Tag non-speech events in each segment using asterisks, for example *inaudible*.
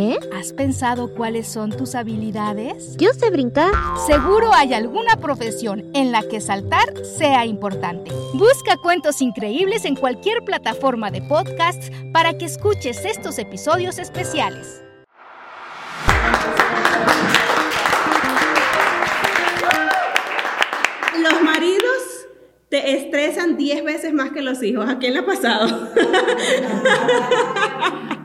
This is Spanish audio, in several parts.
¿Eh? ¿Has pensado cuáles son tus habilidades? Yo sé brincar. Seguro hay alguna profesión en la que saltar sea importante. Busca cuentos increíbles en cualquier plataforma de podcasts para que escuches estos episodios especiales. Los maridos te estresan 10 veces más que los hijos. ¿A quién le ha pasado?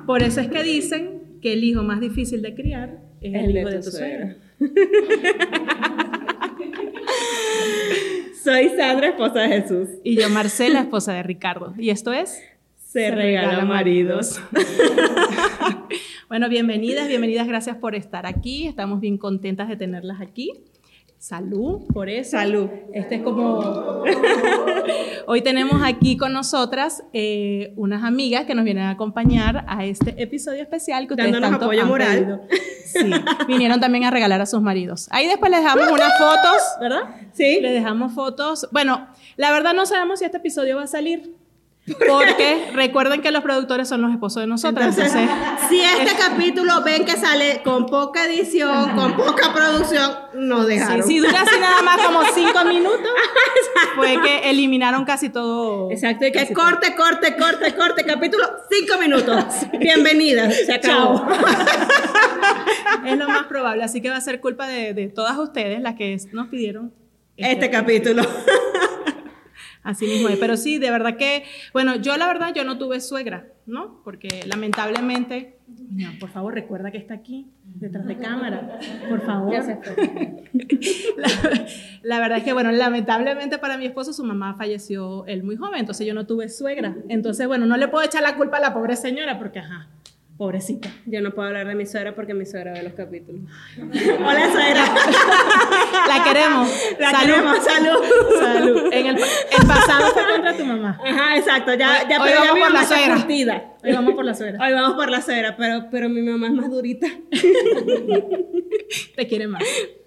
Por eso es que dicen que el hijo más difícil de criar es el, hijo de tu suegra. *laughs* Soy Sandra, esposa de Jesús. Y yo, Marcela, esposa de Ricardo. Y esto es Se, regala, maridos. *laughs* bueno, bienvenidas, bienvenidas, gracias por estar aquí. Estamos bien contentas de tenerlas aquí. Salud por eso. Salud. Este es como... *laughs* Hoy tenemos aquí con nosotras eh, unas amigas que nos vienen a acompañar a este episodio especial que ustedes Dándonos tanto apoyo han moral. pedido. Sí, *laughs* vinieron también a regalar a sus maridos. Ahí después les dejamos unas fotos, ¿verdad? Sí. Les dejamos fotos. Bueno, la verdad no sabemos si este episodio va a salir. Porque recuerden que los productores son los esposos de nosotras. Entonces, Entonces, si este capítulo ven que sale con poca edición, con poca producción, nos Sí, dejaron. si dura así nada más como cinco minutos, fue que eliminaron casi todo. Exacto, y que casi corte, corte, corte, corte, capítulo, cinco minutos. Bienvenidas, se acabó. todo. Es lo más probable, así que va a ser culpa de, de todas ustedes las que nos pidieron Este capítulo. Así mismo es. Pero sí, de verdad que, bueno, yo la verdad, yo no tuve suegra, ¿no? Porque lamentablemente, por favor, recuerda que está aquí, detrás de cámara, por favor. *laughs* La, la verdad es que, bueno, lamentablemente para mi esposo, su mamá falleció él muy joven, entonces yo no tuve suegra. Entonces, bueno, no le puedo echar la culpa a la pobre señora, porque, ajá, pobrecita. Yo no puedo hablar de mi suegra porque mi suegra ve los capítulos. Hola, suegra. *laughs* La queremos. La Salud. queremos, salud. Salud. En el, pa- el pasado fue contra tu mamá. Ajá, exacto. Ya, ya, Hoy pero ya vamos mi por mamá la suegra. curtida. Hoy vamos por la suegra. Hoy vamos por la suegra, pero, pero mi mamá es más durita. Te quiere más.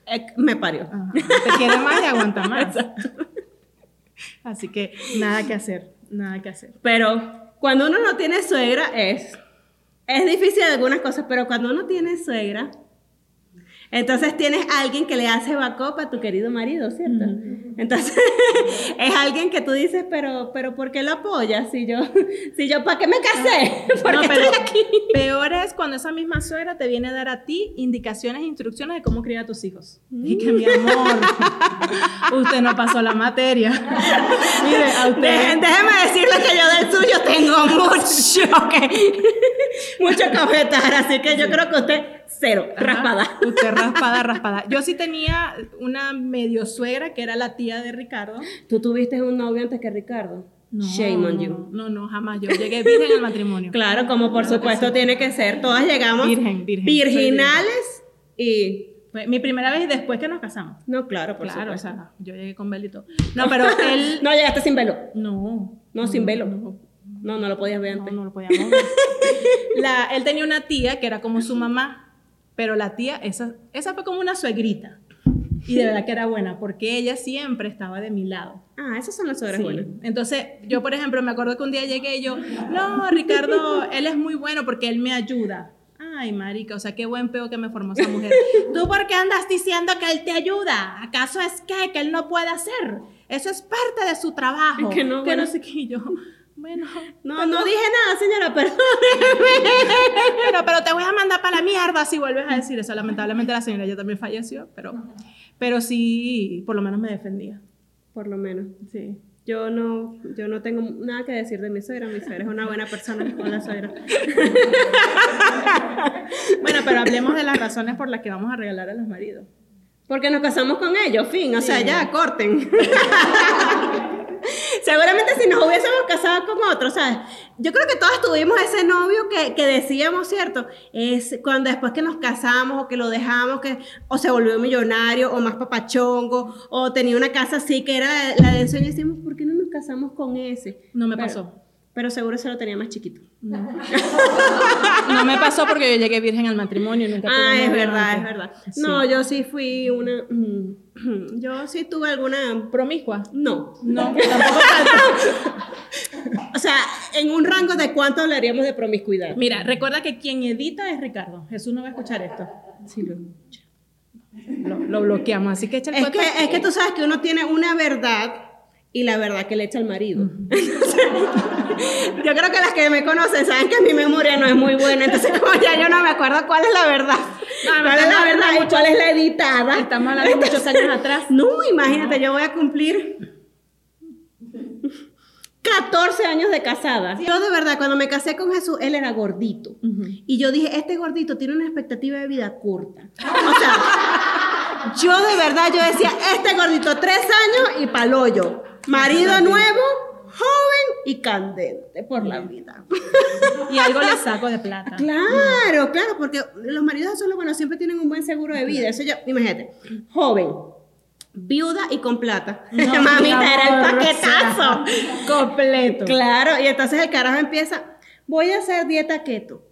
Eh, me parió. Ajá. Te quiere más y aguanta más. Así que nada que hacer, nada que hacer. Pero cuando uno no tiene suegra es, es difícil algunas cosas, pero cuando uno tiene suegra, entonces tienes alguien que le hace backup a tu querido marido, ¿cierto? Entonces *laughs* es alguien que tú dices, pero, pero ¿por qué lo apoyas? Si yo, *laughs* si yo, ¿para qué me casé? *laughs* ¿Por No, qué pero estoy aquí? peor es cuando esa misma suegra te viene a dar a ti indicaciones e instrucciones de cómo criar a tus hijos. Y que mi amor, usted no pasó la materia. Mire, a usted. Deje- Déjeme decirle que yo del suyo tengo mucho que, mucho que objetar, así que yo creo que usted cero, Ajá, raspada. Usted raspada, raspada. Yo sí tenía una medio suegra que era la tía de Ricardo. ¿Tú tuviste un novio antes que Ricardo? No, Shame on no, you. No, no, jamás. Yo llegué virgen al matrimonio. Claro, como por supuesto tiene que ser. Todas llegamos Virgen, virgen. virginales y... Mi primera vez y después que nos casamos. No, claro, por claro, o supuesto. sea, yo llegué con velo y todo. No, pero él. *laughs* No llegaste sin velo. No. No, sin velo. No, No, no lo podías ver no, antes. no lo podíamos ver. *laughs* La, él tenía una tía que era como su mamá, pero la tía, esa, esa fue como una suegrita. Y de verdad que era buena, porque ella siempre estaba de mi lado. Ah, esas son las suegras Sí. buenas. Entonces, yo, por ejemplo, me acuerdo que un día llegué y yo, no, Ricardo, él es muy bueno porque él me ayuda. Ay, marica, o sea, qué buen peo que me formó esa mujer. ¿Tú por qué andas diciendo que él te ayuda? ¿Acaso es que, que él no puede hacer? Eso es parte de su trabajo. Es que no, bueno. sé qué. Y yo, No, no dije nada, señora, pero, pero te voy a mandar para la mierda si vuelves a decir eso. Lamentablemente la señora ya también falleció, pero, pero sí, por lo menos me defendía. Por lo menos. Sí. Yo no, yo no tengo nada que decir de mi suegra. Mi suegra es una buena persona. *laughs* Hola, suegra. Bueno, pero hablemos de las razones por las que vamos a regalar a los maridos. Porque nos casamos con ellos, fin. O sea, ya, corten. *laughs* Seguramente si nos hubiésemos casado con otro, ¿sabes? Yo creo que todos tuvimos ese novio que, que decíamos, ¿cierto? Es cuando después que nos casamos o que lo dejamos, que o se volvió millonario o más papachongo o tenía una casa así que era la de ensueño y decimos, ¿por qué no nos casamos con ese? No me pasó. Pero seguro se lo tenía más chiquito. *laughs* No me pasó porque yo llegué virgen al matrimonio nunca Ah, es verdad, es verdad. Sí. No, yo sí fui una... mm, *clears throat* Yo sí tuve alguna... ¿Promiscua? No. No, tampoco tanto. *laughs* O sea, en un rango de cuánto hablaríamos de promiscuidad. Mira, recuerda que quien edita es Ricardo. Jesús no va a escuchar esto. Sí, lo. Lo, lo bloqueamos, así que echa el Es que, es que tú sabes que uno tiene una verdad y la verdad que le echa al marido. *laughs* yo creo que las que me conocen saben que mi memoria no es muy buena, entonces como ya yo no me acuerdo cuál es la verdad. No, cuál es la verdad y hablando cuál es la editada. Estamos hablando de muchos años atrás. *laughs* No, imagínate, yo voy a cumplir 14 años de casada. Yo de verdad, cuando me casé con Jesús, él era gordito. Y yo dije, este gordito tiene una expectativa de vida corta. O sea, yo de verdad, yo decía, este gordito, tres años y palollo. Marido nuevo, joven y candente por la vida. *laughs* Y algo le saco de plata. Claro, claro, porque los maridos de solo, bueno, siempre tienen un buen seguro de vida. Eso ya, imagínate, joven, viuda y con plata. *laughs* No, *laughs* Mamita, mi era el paquetazo. completo. Claro, y entonces el carajo empieza, voy a hacer dieta keto.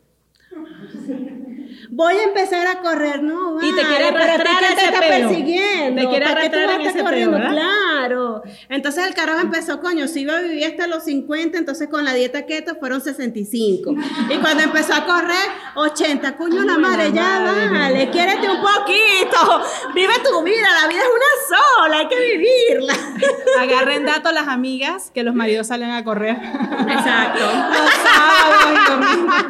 Voy a empezar a correr, no, Y te quiere pero arrastrar que ese te persiguiendo. Te quiere ¿Para qué tú arrastrar en ese corriendo? Claro. Entonces el carajo empezó, coño, si iba a vivir hasta los 50, entonces con la dieta keto fueron 65. Y cuando empezó a correr, 80. Coño, la madre, ya vale, quiérete un poquito. Vive tu vida, la vida es una sola, hay que vivirla. Agarren datos las amigas que los maridos salen a correr. Exacto. Los sábados y domingos.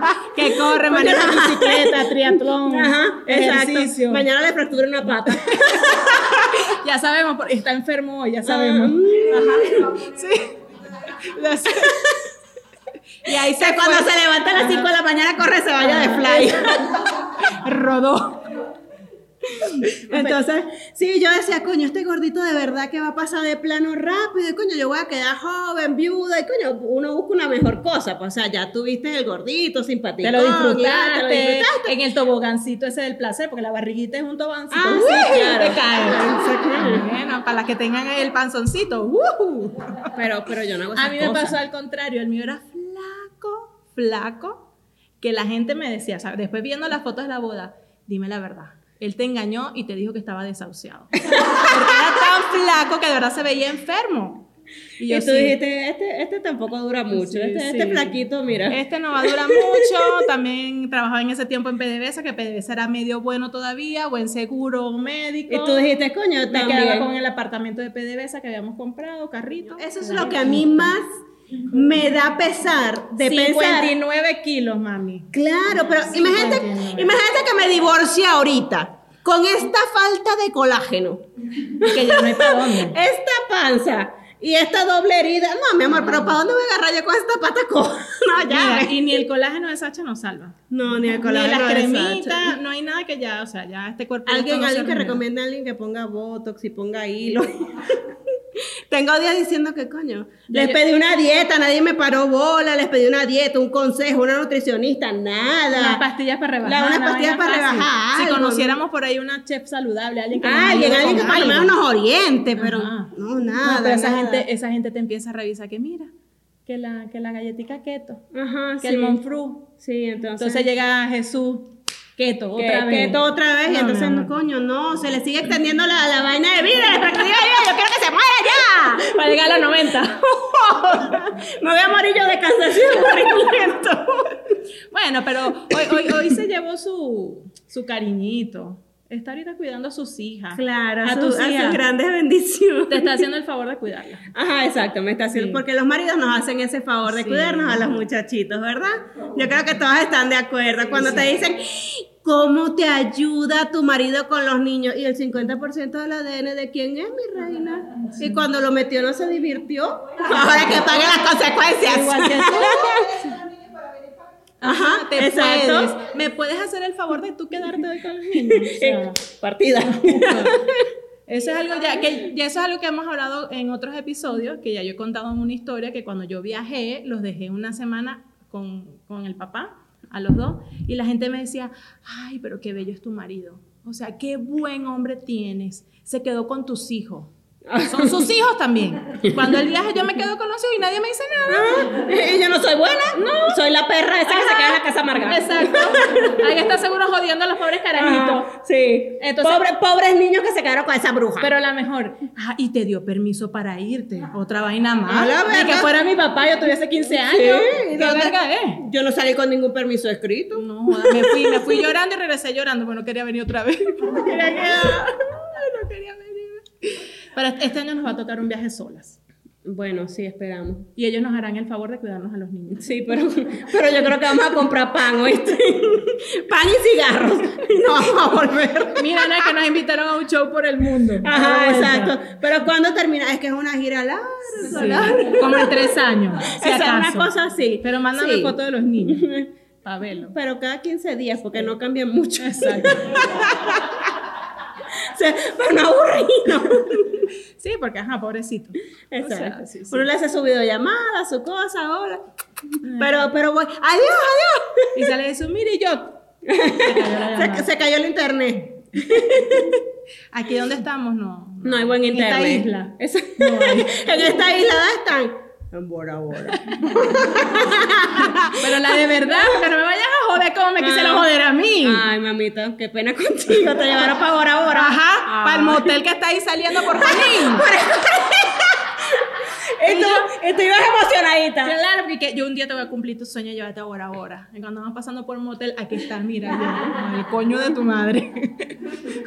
Que corren, manejan bicicleta, *laughs* triatlón, Ajá, ejercicio. exacto. Mañana le fractura una pata. *laughs* Ya sabemos, porque está enfermo hoy, ya sabemos. Ah. Ajá. Sí. *laughs* Y ahí se cuando se levanta a las 5 de la mañana corre, se vaya de fly. rodó. *laughs* Entonces, sí, yo decía, coño, este gordito de verdad que va a pasar de plano rápido, y coño, yo voy a quedar joven, viuda, y coño, uno busca una mejor cosa, pues, o sea, ya tuviste el gordito, simpático. Te lo disfrutaste, en el tobogancito ese del placer, porque la barriguita es un tobogancito. Ah, ¡Uy! sí, claro. Te cae. Bueno, para las que tengan ahí el panzoncito. ¡uh! Pero, pero yo no hago A mí me cosas. pasó al contrario, el mío era flaco, flaco, que la gente me decía, ¿sabes? después viendo las fotos de la boda, dime la verdad. Él te engañó y te dijo que estaba desahuciado. Porque era tan flaco que de verdad se veía enfermo. Y Y yo tú sí, dijiste, este, este tampoco dura mucho, Sí, este, sí. este flaquito, mira. Este no va a durar mucho. También trabajaba en ese tiempo en PDVSA, que PDVSA era medio bueno todavía, buen seguro médico. y tú dijiste, coño, me también. quedaba con el apartamento de PDVSA que habíamos comprado, carrito. Eso es lo que a mí más me da pesar de pensar. 59 kilos, mami. Claro, pero imagínate, 59. imagínate que me divorcie ahorita con esta falta de colágeno, Que ya no hay para dónde. esta panza y esta doble herida. No, mi amor, pero ¿para dónde voy a agarrar yo con esta pata coja? No, ya. Mira, y ni el colágeno de Sacha nos salva. No, ni el Ni colágeno. la de cremita, Sacha. no hay nada que ya, o sea, ya este cuerpo. Alguien, no alguien que renueva. recomiende a alguien que ponga botox y ponga hilo. *laughs* *laughs* Tengo días diciendo que coño. Les pedí una dieta, nadie me paró bola, les pedí una dieta, un consejo, una nutricionista, nada. Unas pastillas para rebajar. La- unas una pastillas para fácil. rebajar, Si algo, conociéramos por ahí una chef saludable, alguien que nos Alguien, alguien que por lo menos nos oriente, pero Ajá. no, nada. No, pero esa nada. gente, esa gente te empieza a revisar que mira, que la, que la galletica keto, Ajá, que sí. el monfru. Sí, entonces. Entonces llega Jesús keto otra vez. todo otra vez, y entonces, no, coño, no, se le sigue extendiendo la, la vaina de vida, la expectativa de vida, yo quiero que se muera ya. Para llegar a los 90. Me voy a morir yo de cansancio bueno, pero hoy, hoy, hoy se llevó su, su cariñito. Está ahorita cuidando a sus hijas. Claro, a, a su- tus a sus hijas. grandes bendiciones. Te está haciendo el favor de cuidarla. Ajá, exacto, me está haciendo, Sí. porque los maridos nos hacen ese favor de Sí. cuidarnos a los muchachitos, ¿verdad? Yo creo que todas están de acuerdo cuando te dicen, ¿cómo te ayuda tu marido con los niños? Y el 50% del ADN de quién es mi reina. Y cuando lo metió no se divirtió. Ahora que pague las consecuencias. Igual que tú. *laughs* Ajá, te exacto. puedes. ¿Me puedes hacer el favor de tú quedarte hoy con los niños? O sea, *laughs* Partida. *laughs* Eso es algo ya que ya eso es algo que hemos hablado en otros episodios, que ya yo he contado en una historia que cuando yo viajé los dejé una semana con, con el papá, a los dos, y la gente me decía, ay, pero qué bello es tu marido. O sea, qué buen hombre tienes. Se quedó con tus hijos. *laughs* Son sus hijos también. Cuando él viaja, yo me quedo con los hijos y nadie me dice nada. Y yo no soy buena, no. Soy la perra esa que se queda en la casa amargada. Exacto. Ahí está seguro jodiendo a los pobres carajitos. Ajá, sí. Entonces- Pobre- pobres niños que se quedaron con esa bruja. Pero la mejor, ah, y te dio permiso para irte. Otra vaina más. Ni que fuera mi papá, yo tuviese 15 años. Sí, ¿Qué ¿dónde- verga es? Yo no salí con ningún permiso escrito. No, me fui, me fui llorando y regresé llorando, porque no quería venir otra vez. *laughs* No quería quedar. *laughs* No quería venir. Pero este año nos va a tocar un viaje solas. Bueno, sí, esperamos. Y ellos nos harán el favor de cuidarnos a los niños. Sí, pero, pero yo creo que vamos a comprar pan, ¿oíste? *laughs* pan y cigarros. Y no vamos a volver. Mira, es que nos invitaron a un show por el mundo. Ajá, A exacto. Pero ¿cuándo termina? Es que es una gira larga. Sí, larga. como en tres años. *laughs* si es una cosa así. Pero mándame Sí. foto de los niños. *laughs* Verlo. Pero cada 15 días, porque no cambian mucho. Exacto. *laughs* Sea, pero no aburrido. *laughs* Sí, porque, ajá, pobrecito. Exacto. O sea, sí, sí. Uno le hace su videollamada, su cosa, hola. Pero, pero voy, adiós, adiós. Y sale eso, mire yo. *laughs* Se, se cayó el internet. Aquí donde estamos, no. No hay buen En esta internet. isla. Esa- No hay. en esta isla ¿dónde están. En Bora Bora. *laughs* Pero la de verdad, porque no me vayas a joder como me quisieron Ah. joder a mí. Ay, mamita, qué pena contigo. Te llevaron para Bora Bora. Ajá, para el motel que está ahí saliendo por *laughs* Juanín. Y tú, y tú Claro, porque yo un día te voy a cumplir tu sueño y llevarte a Bora Bora. Y cuando vamos pasando por un motel, aquí está, mira, yo, el coño de tu madre. *laughs*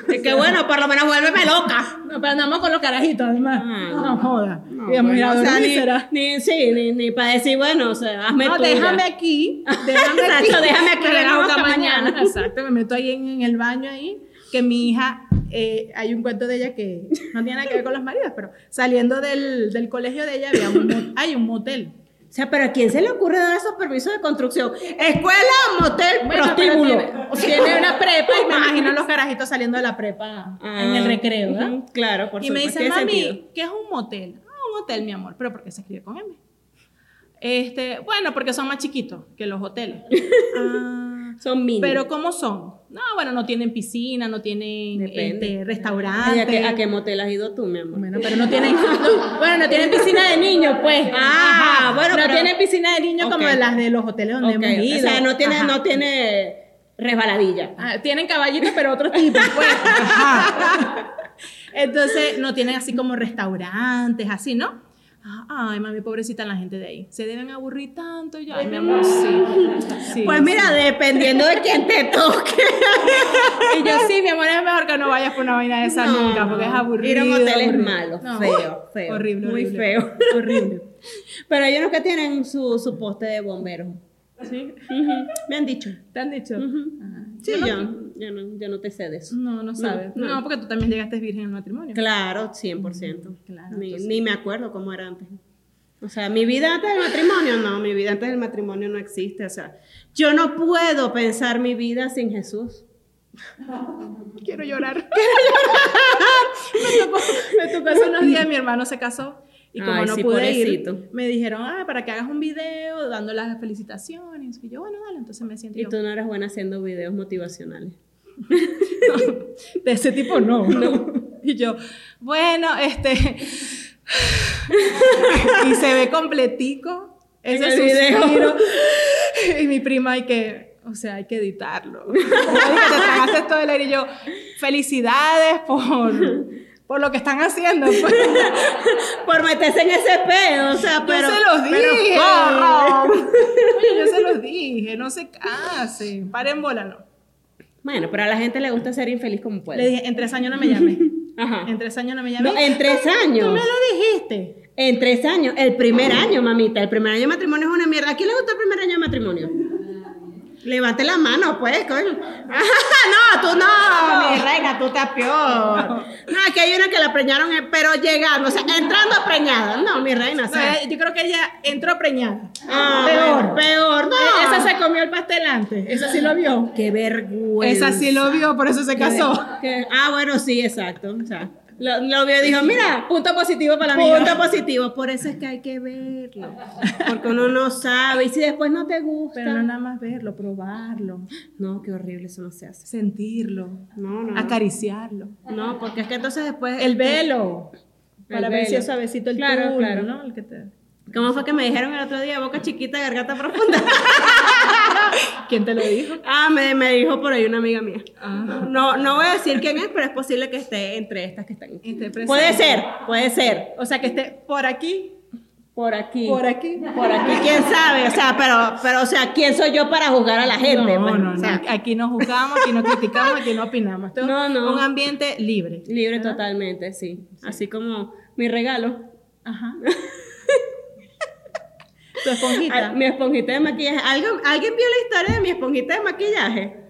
Y que bueno, por lo menos vuélveme loca. No, pero andamos con los carajitos, además. Ah. no joda. No, bueno, o sea, ni, ni, sí, ni, ni para decir, bueno, o sea, hazme No, tuya. déjame aquí. *laughs* Déjame aquí. Exacto, déjame aquí, Que venga a vengo buscar hasta mañana. Exacto, me meto ahí en, en el baño ahí. Que mi hija, eh, hay un cuento de ella que no tiene nada que ver con los maridos, pero saliendo del, del colegio de ella había un, hay un motel. O sea, pero ¿a quién se le ocurre dar esos permisos de construcción? Escuela, motel, Bueno, prostíbulo. tiene, tiene una *laughs* prepa y me imagino los carajitos saliendo de la prepa en el Ah, recreo, ¿verdad? Claro, por y me supuesto, dice, tiene mami, sentido. ¿qué es un motel? Ah, un hotel, mi amor. ¿Pero por qué se escribe con M? Este, bueno, porque son más chiquitos que los hoteles. *laughs* ah, Son mini. pero ¿cómo son? No, bueno, no tienen piscina, no tienen Depende. este, restaurante. Ay, ¿a, qué, ¿A qué motel has ido tú, mi amor? Bueno, pero no tienen, no, *laughs* bueno, no tienen piscina de niños, pues. Ah, bueno, no pero- tienen piscina de niños como las de los hoteles donde Ok, hemos ido. O sea, no tiene, Ajá. no tiene resbaladilla. Ah, tienen caballitos, pero otros tipos, pues. Ajá. *laughs* Entonces, no tienen así como restaurantes, así, ¿no? Ah, Ay, mami, pobrecita la gente de ahí. Se deben aburrir tanto ya. Ay, mi amor, sí. Sí, Pues mira, dependiendo de quién te toque. Y yo, sí, mi amor, es mejor que no vayas por una vaina de esa No, nunca, porque es aburrido. ir a un hotel es malo, No, feo, feo, Horrible, muy horrible. feo. Horrible. *laughs* Pero hay unos que tienen su, su poste de bomberos. ¿Sí? Me han dicho. ¿Te han dicho? Ajá. Sí, yo, yo, no, yo no te sé de eso. No, no sabes. No, no. porque tú también llegaste virgen en matrimonio. Claro, 100%. Claro, ni, ni me acuerdo cómo era antes. O sea, mi vida antes del matrimonio, no, mi vida antes del matrimonio no existe. O sea, yo no puedo pensar mi vida sin Jesús. *laughs* Quiero llorar. *laughs* Quiero llorar. *laughs* me, tocó, me tocó hace unos días, mi hermano se casó. Y como Ay, no sí, pude pobrecito. ir, me dijeron, ah, para que hagas un video dando las felicitaciones. Y yo, bueno, dale, entonces me siento Y yo, tú no eres buena haciendo videos motivacionales. *laughs* De ese tipo no. Y yo, bueno, este. y se ve completico ese video. suspiro. Y mi prima hay que, o sea, hay que editarlo. Te tragaste todo el aire y yo, felicidades por, por lo que están haciendo. pues. *laughs* Por meterse en ese pedo, o sea, pero. yo se los pero dije. Oye, yo se los dije, no se casen, paren bola, no. Bueno, pero a la gente le gusta ser infeliz como puede. Le dije, en tres años no me llames. *laughs* Ajá. En tres años no me llames. No, en tres Tú años. me lo dijiste. En tres años. El primer año, mamita. El primer año de matrimonio es una mierda. ¿A quién le gusta el primer año de matrimonio? Levante la mano, pues, coño. *laughs* no, tú no, mi reina, tú estás peor. No, aquí hay una que la preñaron, eh, pero llegando, o sea, entrando preñada. No, mi reina, o sea. yo creo que ella entró preñada. ah, peor. Peor, no. Esa se comió el pastel antes. Esa sí lo vio. Qué vergüenza. Esa sí lo vio, por eso se casó. Ah, bueno, sí, exacto. O sea, Lo, lo vio y dijo, mira, Punto positivo para la amiga. punto positivo. Por eso es que hay que verlo. Porque uno no sabe. Y si después no te gusta. Pero no nada más verlo, probarlo, No, qué horrible, eso no se hace. sentirlo, No, no. acariciarlo. No, porque es que entonces después. El velo. Para El ver si es suavecito el Claro, claro. ¿no? El que te... ¿Cómo fue que me dijeron el otro día? Boca chiquita, garganta profunda. *laughs* *laughs* ¿Quién te lo dijo? ah, me, me dijo por ahí una amiga mía. Ah. No, no voy a decir quién es, pero es posible que esté entre estas que están. Puede ser, puede ser. O sea, que esté por aquí, Por aquí. por aquí. Por aquí, quién sabe, o sea, pero, pero, o sea, ¿quién soy yo para juzgar a la gente? No, pues? no, O sea, no. Aquí no juzgamos, aquí no criticamos, aquí no opinamos. Esto es No, no. un ambiente libre. libre totalmente, sí. Así como mi regalo, Ajá. *laughs* tu esponjita. mi esponjita de maquillaje. ¿Alguien, ¿Alguien vio la historia de mi esponjita de maquillaje?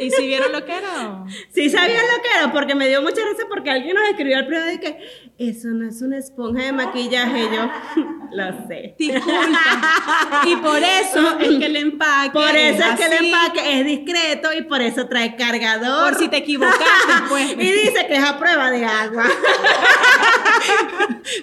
¿Y si vieron lo que era? *laughs* Sí sabían lo que era, porque me dio mucha risa porque alguien nos escribió al privado y que eso no es una esponja de maquillaje. Yo, *laughs* lo sé. Disculpa. *laughs* Y por eso es que el empaque. Por eso es que el empaque es discreto y por eso trae cargador. Por si te equivocaste, pues. y dice que es a prueba de agua.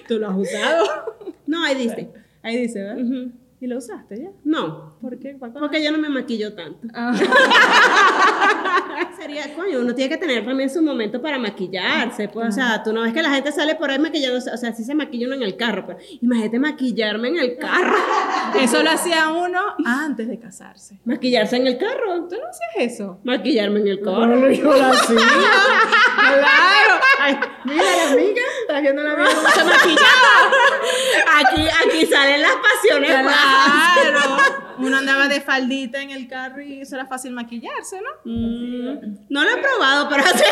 Tú lo has usado. No, ahí dice. Ahí dice, ¿verdad? ¿Y lo usaste ya? No, ¿Por qué? Porque yo no me maquillo tanto. Ah. *laughs* Sería, coño, uno tiene que tener también su momento para maquillarse. Pues, o sea, tú no ves que la gente sale por ahí maquillándose. O sea, sí se maquilla uno en el carro, pero imagínate maquillarme en el carro. *laughs* Eso lo hacía uno antes de casarse. Maquillarse en el carro. ¿Tú no hacías eso? Maquillarme en el carro. lo hacía. *laughs* claro. Ay, mira la amiga. Estás viendo la amiga cómo se maquillaba. Aquí, aquí salen las pasiones. Claro. Uno andaba de faldita en el carro y eso era fácil maquillarse, ¿no? Mm, no lo he probado, pero sí.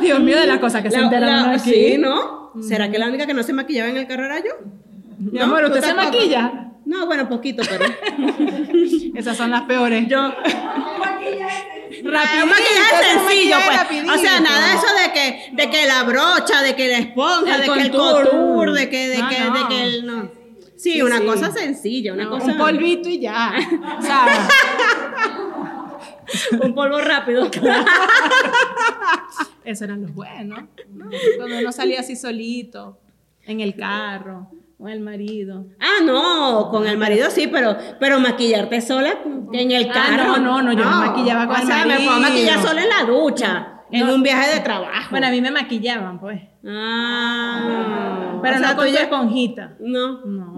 Dios mío, de las cosas que se La- uno aquí. Sí, ¿no? ¿Será que la única que no se maquillaba en el carro era yo? Mi amor, ¿Tú ¿usted se maquilla? No, bueno, poquito, pero. *laughs* Esas son las peores. Yo. Rapidito, un maquillaje sencillo, pues. O sea, rapidito. nada de eso de que, de que la brocha, de que la esponja, El de que el contour, de que, de No, que, no. de que el. No. Sí, Sí, una sí. cosa sencilla, una No, cosa. Un polvito y ya. *laughs* ¿Sabes? *laughs* un polvo rápido. *laughs* Eso eran los buenos. ¿no? Cuando uno salía así solito, en el carro, con el marido. Ah, no, con el marido sí, pero, pero maquillarte sola en el Ah, carro. no, no, no, yo me maquillaba con o el sea, me puedo marido. maquillar sola en la ducha, en No. un viaje de trabajo. Bueno, a mí me maquillaban, pues. Ah, Pero o sea, no con tu esponjita. No, No,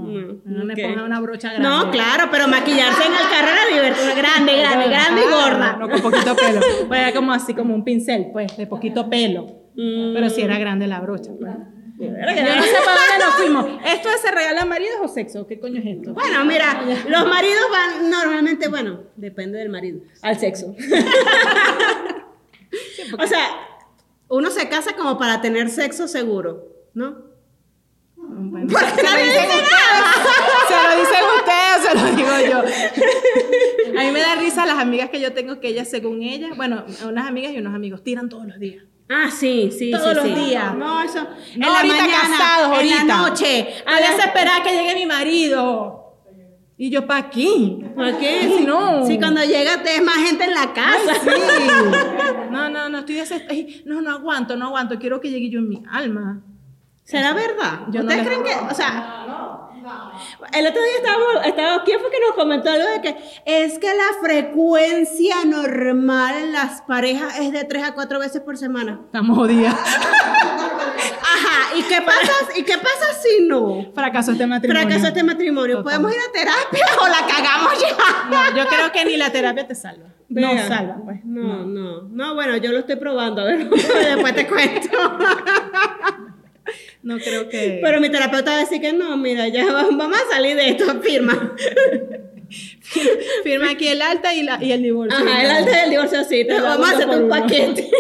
no me ok. ponga una brocha grande. No, claro, pero maquillarse en el carro era divertido, grande, *laughs* grande, grande y Ah, gorda. No, con poquito pelo. Pues era como así, como un pincel, pues, de poquito pelo. Mm. Pero sí era grande la brocha, pues. Verga. Yo no sé para dónde nos fuimos. *laughs* ¿Esto es se regala maridos o sexo? ¿Qué coño es esto? Bueno, mira, los maridos van normalmente, bueno, depende del marido, al sexo. *laughs* o sea, uno se casa como para tener sexo seguro, ¿no? Bueno, Porque se, lo nadie dicen dice ustedes, se lo dicen ustedes o se lo digo yo. A mí me da risa las amigas que yo tengo que ellas, según ellas, bueno, unas amigas y unos amigos, tiran todos los días. Ah, sí, sí, Todos sí, los sí. días. No, eso. En No, la ahorita mañana, casados, ahorita. en la noche. A veces esperar que llegue mi marido. Y yo, ¿para aquí? ¿Por qué? Si, no. si cuando llega te es más gente en la casa. Sí. *laughs* No, no, no, estoy desesperada. No, no aguanto, no aguanto. Quiero que llegue yo en mi alma. ¿Será verdad? Yo ¿Ustedes creen que, o sea, el otro día estábamos, estábamos, ¿quién fue que nos comentó algo de que es que la frecuencia normal en las parejas es de 3 a 4 veces por semana? Estamos jodidas. Ajá, ¿y qué pasa, ¿y qué pasa si no? Fracaso este matrimonio. Fracaso este matrimonio. Total. ¿Podemos ir a terapia o la cagamos ya? No, yo creo que ni la terapia te salva. No salva, pues. No, no, no, bueno, yo lo estoy probando, a ver, *laughs* después te cuento. No creo que. Pero mi terapeuta va a decir que no, mira, ya va- vamos a salir de esto, firma. *laughs* Firma aquí el alta y, la, y el divorcio. Ajá, el alta del divorcio sí, te vamos a por un uno. paquete. *laughs*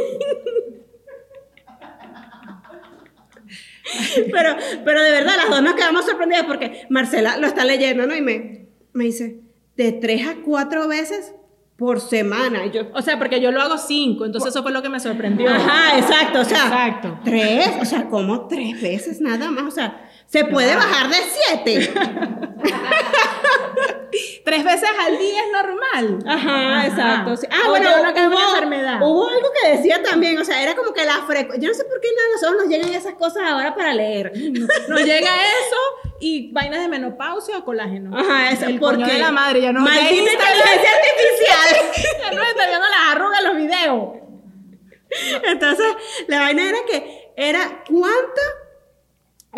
pero, pero de verdad, las dos nos quedamos sorprendidas porque Marcela lo está leyendo, ¿no? Y me, me dice, de tres a cuatro veces por semana. Yo, O sea, porque yo lo hago cinco, entonces eso fue lo que me sorprendió. Ajá, exacto, o sea, Exacto. tres, o sea, como tres veces nada más, o sea, se puede bajar de siete. *laughs* Tres veces al día es normal. Ajá, exacto. sí. Ah, O bueno, uno que es una hubo, enfermedad. hubo algo que decía también, o sea, era como que la frecuencia. Yo no sé por qué a nosotros nos llegan esas cosas ahora para leer. Nos llega eso y vainas de menopausia o colágeno. Ajá, eso, El porque de la madre, ya no Maldita inteligencia *laughs* artificial. ya no está viendo las arrugas en los videos. Entonces, la vaina era que era cuánta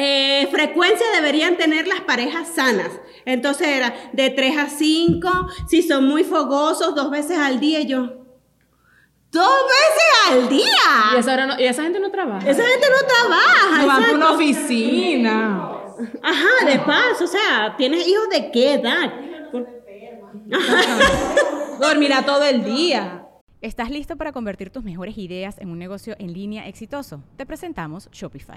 eh, frecuencia deberían tener las parejas sanas. Entonces era de 3 a 5, si son muy fogosos, dos veces al día. Y yo, ¿dos veces al día? Y esa, hora no- y esa gente no trabaja. Esa gente no trabaja. no van exacto. una oficina. Ajá, de paso, o sea, ¿tienes hijos de qué edad? *laughs* Dormirá todo el día. ¿Estás listo para convertir tus mejores ideas en un negocio en línea exitoso? Te presentamos Shopify.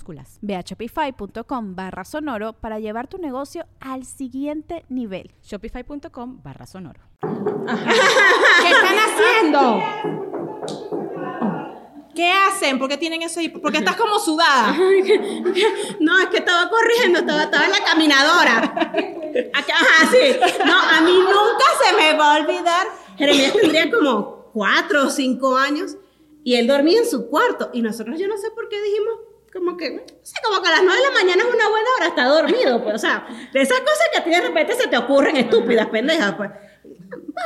Ve a shopify.com barra sonoro para llevar tu negocio al siguiente nivel. Shopify.com barra sonoro. ¿Qué están haciendo? ¿Qué hacen? ¿Por qué tienen eso ahí? ¿Por qué estás como sudada? No, es que estaba corriendo, estaba, estaba en la caminadora. Ajá, sí. No, a mí nunca se me va a olvidar. Jeremías tendría como cuatro o cinco años y él dormía en su cuarto. Y nosotros, yo no sé por qué dijimos, como que, no sé, como que a las nueve de la mañana es una buena hora, está dormido. Pues, o sea, de esas cosas que a ti de repente se te ocurren estúpidas, pendejas, pues.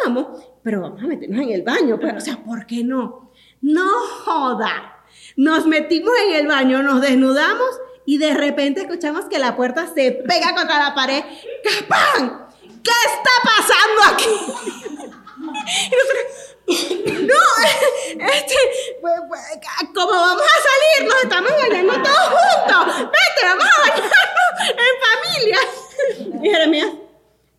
Vamos, pero vamos a meternos en el baño, pues. O sea, ¿por qué no? No joda. Nos metimos en el baño, nos desnudamos y de repente escuchamos que la puerta se pega contra la pared. ¡Capán! ¿Qué está pasando aquí? *laughs* Y nosotros, no, *laughs* este, pues, pues, ¿cómo vamos a salir? Nos estamos bañando todos juntos. Vete, vamos a bañarnos en familia. Y Jeremías,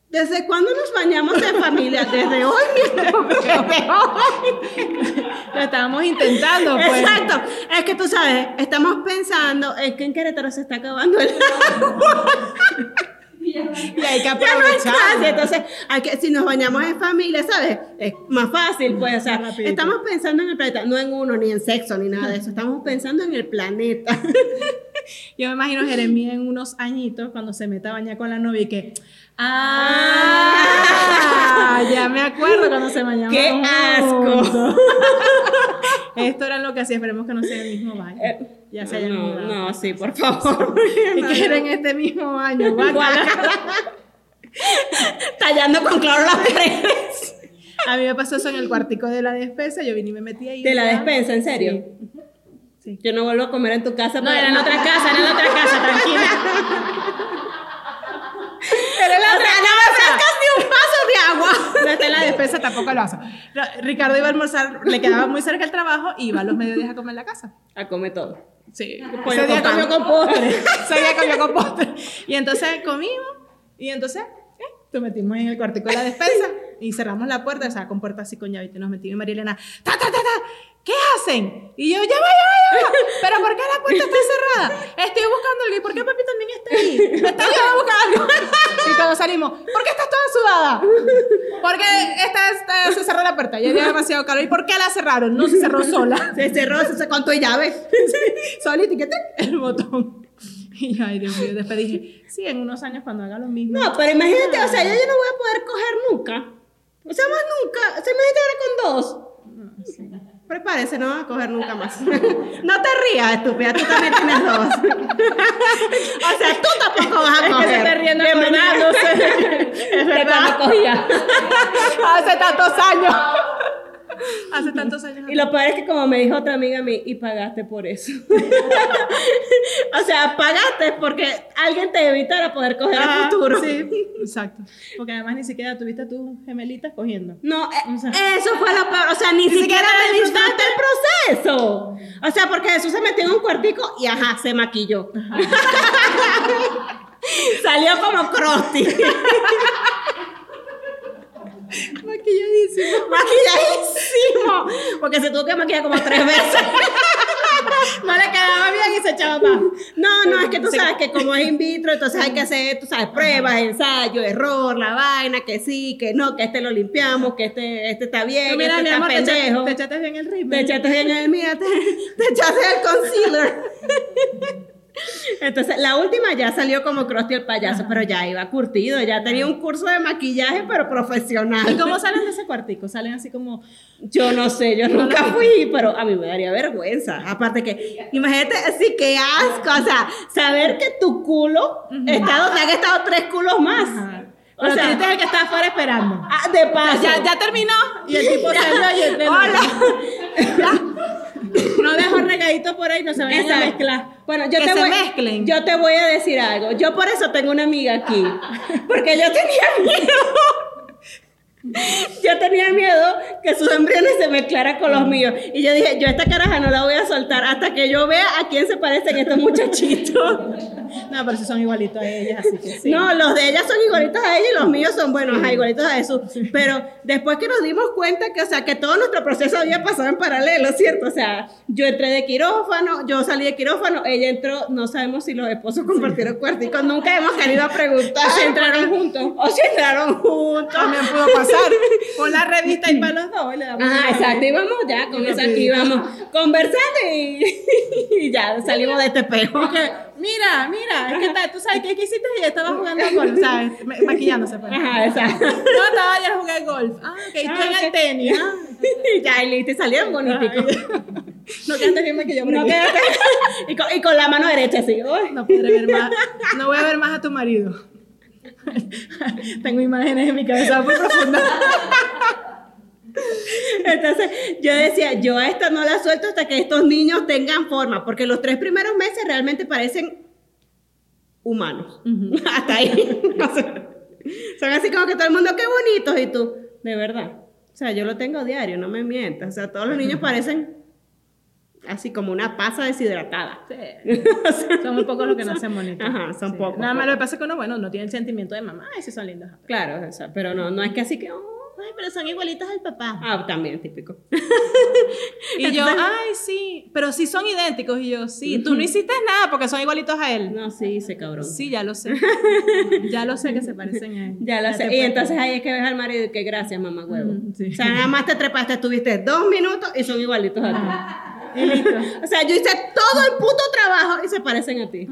¿desde cuándo nos bañamos en familia? Desde hoy mismo. *laughs* Desde hoy. Lo estábamos intentando, pues. Exacto. Es que tú sabes, estamos pensando en que en Querétaro se está acabando el agua. *laughs* Y hay que Ya no hay aprovechar. Entonces, hay que, si nos bañamos en familia, ¿sabes? Es más fácil, pues. O sea, Rapidito. estamos pensando en el planeta, no en uno, ni en sexo, ni nada de eso. Estamos pensando en el planeta. *laughs* Yo me imagino a Jeremías en unos añitos cuando se meta a bañar con la novia y que. ¡Ah! Ya me acuerdo cuando se bañaban. ¡Qué asco! *laughs* Esto era lo que hacía. Esperemos que no sea el mismo baño. Ya se hayan no, mudado. no, sí, por favor. *laughs* Y que era en este mismo guácala. *laughs* Tallando con claro las paredes. A mí me pasó eso en el cuartico de la despensa. Yo vine y me metí ahí. De la ¿verdad? despensa, ¿en serio? Sí. Yo no vuelvo a comer en tu casa. No, pero- era en otra casa, era en otra casa, tranquila. *laughs* Era en la otra no me ofrezcas ni un vaso de agua. No está en la despensa, tampoco lo hace. Ricardo iba a almorzar, le quedaba muy cerca el trabajo y iba a los mediodías a comer en la casa. A comer todo. Sí. Pollo Ese día con comió con postre. *laughs* Ese día comió con postre. Y entonces comimos y entonces eh, nos metimos en el cuartico de la despensa y cerramos la puerta, o sea, con puerta así con llave y nos metimos y María Elena, ta, ta, ta, ta, ¿qué hacen? Y yo, ya va, ya va, ya va. *laughs* ¿Pero por qué la puerta está cerrada? Estoy buscando algo. ¿Y por qué papi también está ahí? Me está ayudando a buscar algo. *laughs* Y cuando salimos, ¿por qué estás toda sudada? Porque esta, esta- se cerró la puerta y había demasiado calor. ¿Y por qué la cerraron? No se cerró sola. Se cerró, se cerró con tu llave. Solita y que el botón. Y ay, Dios mío, después dije, sí, en unos años cuando haga lo mismo. No, pero imagínate, o sea, yo, yo no voy a poder coger nunca. O sea, más nunca. O sea, imagínate ahora con dos. Prepárese, no vas a coger nunca más. *laughs* No te rías, estúpida, tú también tienes dos. *laughs* O sea, tú tampoco vas a Es que coger. se está riendo De *laughs* cuando verdad. cogía. Hace tantos años. Hace tantos años. Y lo peor es que como me dijo otra amiga a mí, y pagaste por eso. *laughs* o sea, pagaste porque alguien te evitara poder coger Ah, el futuro. Sí, exacto. Porque además ni siquiera tuviste tus gemelitas cogiendo. No, eh, O sea, eso fue lo peor. O sea, ni, siquiera siquiera me te disfrutaste el proceso. O sea, porque Jesús se metió en un cuartico y ajá, se maquilló. *laughs* Salió como Krusty. *laughs* Maquilladísimo. Maquilladísimo. Porque se tuvo que maquillar como tres veces. *laughs* No le quedaba bien y se echaba más. No, no, es que tú sabes que como es in vitro, entonces hay que hacer, tú sabes, pruebas, ensayo, error, la vaina, que sí, que no, que este lo limpiamos, que este, este está bien, mira, este está amor, pendejo. te echaste bien el ritmo. Te echaste bien el mira, te, te echaste el concealer. *laughs* Entonces, la última ya salió como Krusty el payaso, pero ya iba curtido, ya tenía un curso de maquillaje, pero profesional. ¿Y cómo salen de ese cuartico? Salen así como. Yo no sé, yo nunca fui, pero a mí me daría vergüenza. Aparte que, imagínate, así que asco, o sea, saber que tu culo está donde han estado tres culos más. O Pero sea, tú eres el que está afuera esperando. ah, de paso. Ya, ya terminó. Y el tipo *laughs* salió y el Hola. *laughs* No dejo regadito por ahí, no se vayan a mezclar. Bueno, yo Que te se voy, mezclen. Yo te voy a decir algo. Yo por eso tengo una amiga aquí. Porque yo tenía miedo. *laughs* Yo tenía miedo que sus embriones se mezclaran con los míos. Y yo dije, yo esta caraja no la voy a soltar hasta que yo vea a quién se parecen estos muchachitos. *laughs* No, pero si son igualitos a ellas, así que sí. No, los de ella son igualitos a ella y los míos son buenos, ajá, igualitos a Jesús. Pero después que nos dimos cuenta que, o sea, que todo nuestro proceso había pasado en paralelo, ¿cierto? O sea, yo entré de quirófano, yo salí de quirófano, ella entró, no sabemos si los esposos compartieron cuarticos, nunca hemos querido a preguntar. si entraron juntos. O si entraron juntos. También pudo pasar. *laughs* Pon la revista y para los dos. y le damos Ajá, exacto, y vamos ya, con eso aquí vamos conversando y, *laughs* y ya salimos de este espejo. Mira, mira, es que tú sabes que ¿qué hiciste y estaba jugando golf, ¿sabes? Ma- Maquillándose. Pues. Ajá, exacto. No, estaba ayer a jugar golf. Ah, ok, tú Ah, en el ok. tenis. Ah. Y *laughs* ya, y y salieron boniticos. No quedaste bien maquillado. No quédate- y, con, y con la mano derecha así. No podré ver más. No voy a ver más a tu marido. *laughs* Tengo imágenes en mi cabeza muy profundas. Entonces yo decía, yo a esta no la suelto hasta que estos niños tengan forma, porque los tres primeros meses realmente parecen humanos. *laughs* Hasta ahí. O sea, son así como que todo el mundo, qué bonitos, y tú, de verdad. O sea, yo lo tengo diario, no me mientas. O sea, todos los niños parecen así como una pasa deshidratada. *laughs* Son muy pocos los que nacen bonitos. Ajá, son Sí. pocos, Nada más lo que pasa es que uno, bueno, no tiene el sentimiento de mamá. Ay, sí son lindos. Claro, o sea, pero no, no es que así que... oh, Ay, pero son igualitos al papá. Ah, también, típico. *laughs* Y yo, ay, sí, pero sí son idénticos. Y yo, sí, tú no hiciste nada porque son igualitos a él. No, sí, ese cabrón. Sí, ya lo sé. *laughs* Ya lo sé que se parecen a él. Ya lo sé. Y puedes- entonces ahí es que ves al marido y que gracias, mamá huevo. Sí. O sea, nada más te trepaste, estuviste dos minutos y son igualitos a ti. Y listo. *laughs* O sea, yo hice todo el puto trabajo y se parecen a ti.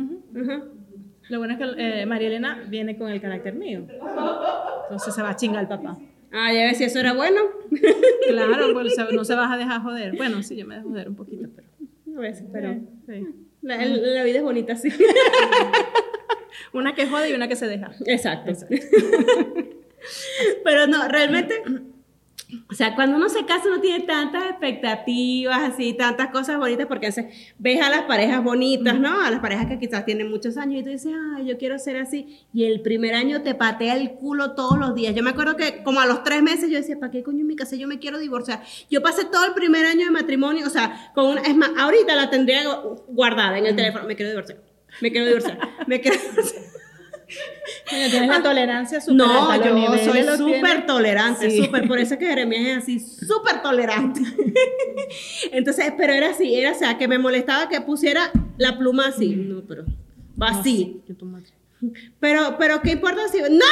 Lo bueno es que eh, María Elena viene con el carácter mío. Entonces se va a chingar el papá. Ah, ya ves si eso era bueno. *laughs* Claro, pues, no se vas a dejar joder. Bueno, sí, yo me dejo joder un poquito, pero. A veces, pero sí. la, el- la vida es bonita, sí. *laughs* Una que jode y una que se deja. Exacto. Pero no, realmente, o sea, cuando uno se casa uno tiene tantas expectativas, así, tantas cosas bonitas, porque entonces ves a las parejas bonitas, ¿no? A las parejas que quizás tienen muchos años y tú dices, ay, yo quiero ser así. Y el primer año te patea el culo todos los días. Yo me acuerdo que como a los tres meses yo decía, ¿para qué coño en mi casa yo me quiero divorciar? Yo pasé todo el primer año de matrimonio, o sea, con una, es más, ahorita la tendría guardada en el teléfono, me quiero divorciar. Me quiero divorciar, me quiero divorciar. Coño, tienes la tolerancia súper No, yo soy súper tolerante, Sí. súper, por eso es que Jeremías es así, súper tolerante. *laughs* Entonces, pero era así, era, o sea, que me molestaba que pusiera la pluma así, no, pero va así. Tu madre. Pero, pero, ¿qué importa si... ¡No!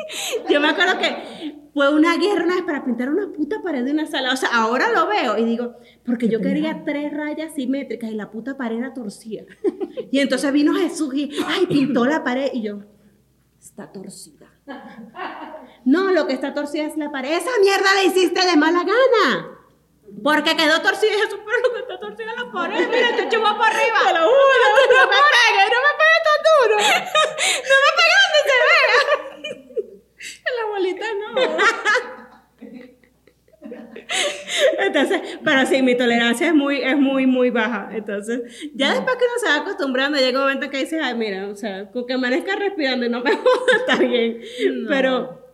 *laughs* Yo me acuerdo que fue una guerra una vez para pintar una puta pared de una sala. O sea, ahora lo veo y digo, porque yo quería tres rayas simétricas y la puta pared era torcida. *laughs* Y entonces vino Jesús y, ay, pintó la pared. Y yo, está torcida. No, lo que está torcida es la pared. Esa mierda la hiciste de mala gana. Porque quedó torcida y Jesús, pero lo que está torcida es la pared. Mira, te *laughs* echó para arriba. Te lo juro. No me pegues, no me pegues tan duro. No me pegues donde se vea. La abuelita no. *laughs* sí, mi tolerancia es muy, es muy, muy baja. Entonces, ya después que uno se va acostumbrando, llega un momento que dices, ay, mira, o sea, con que amanezca respirando y no me *laughs* joda, está bien. No. Pero,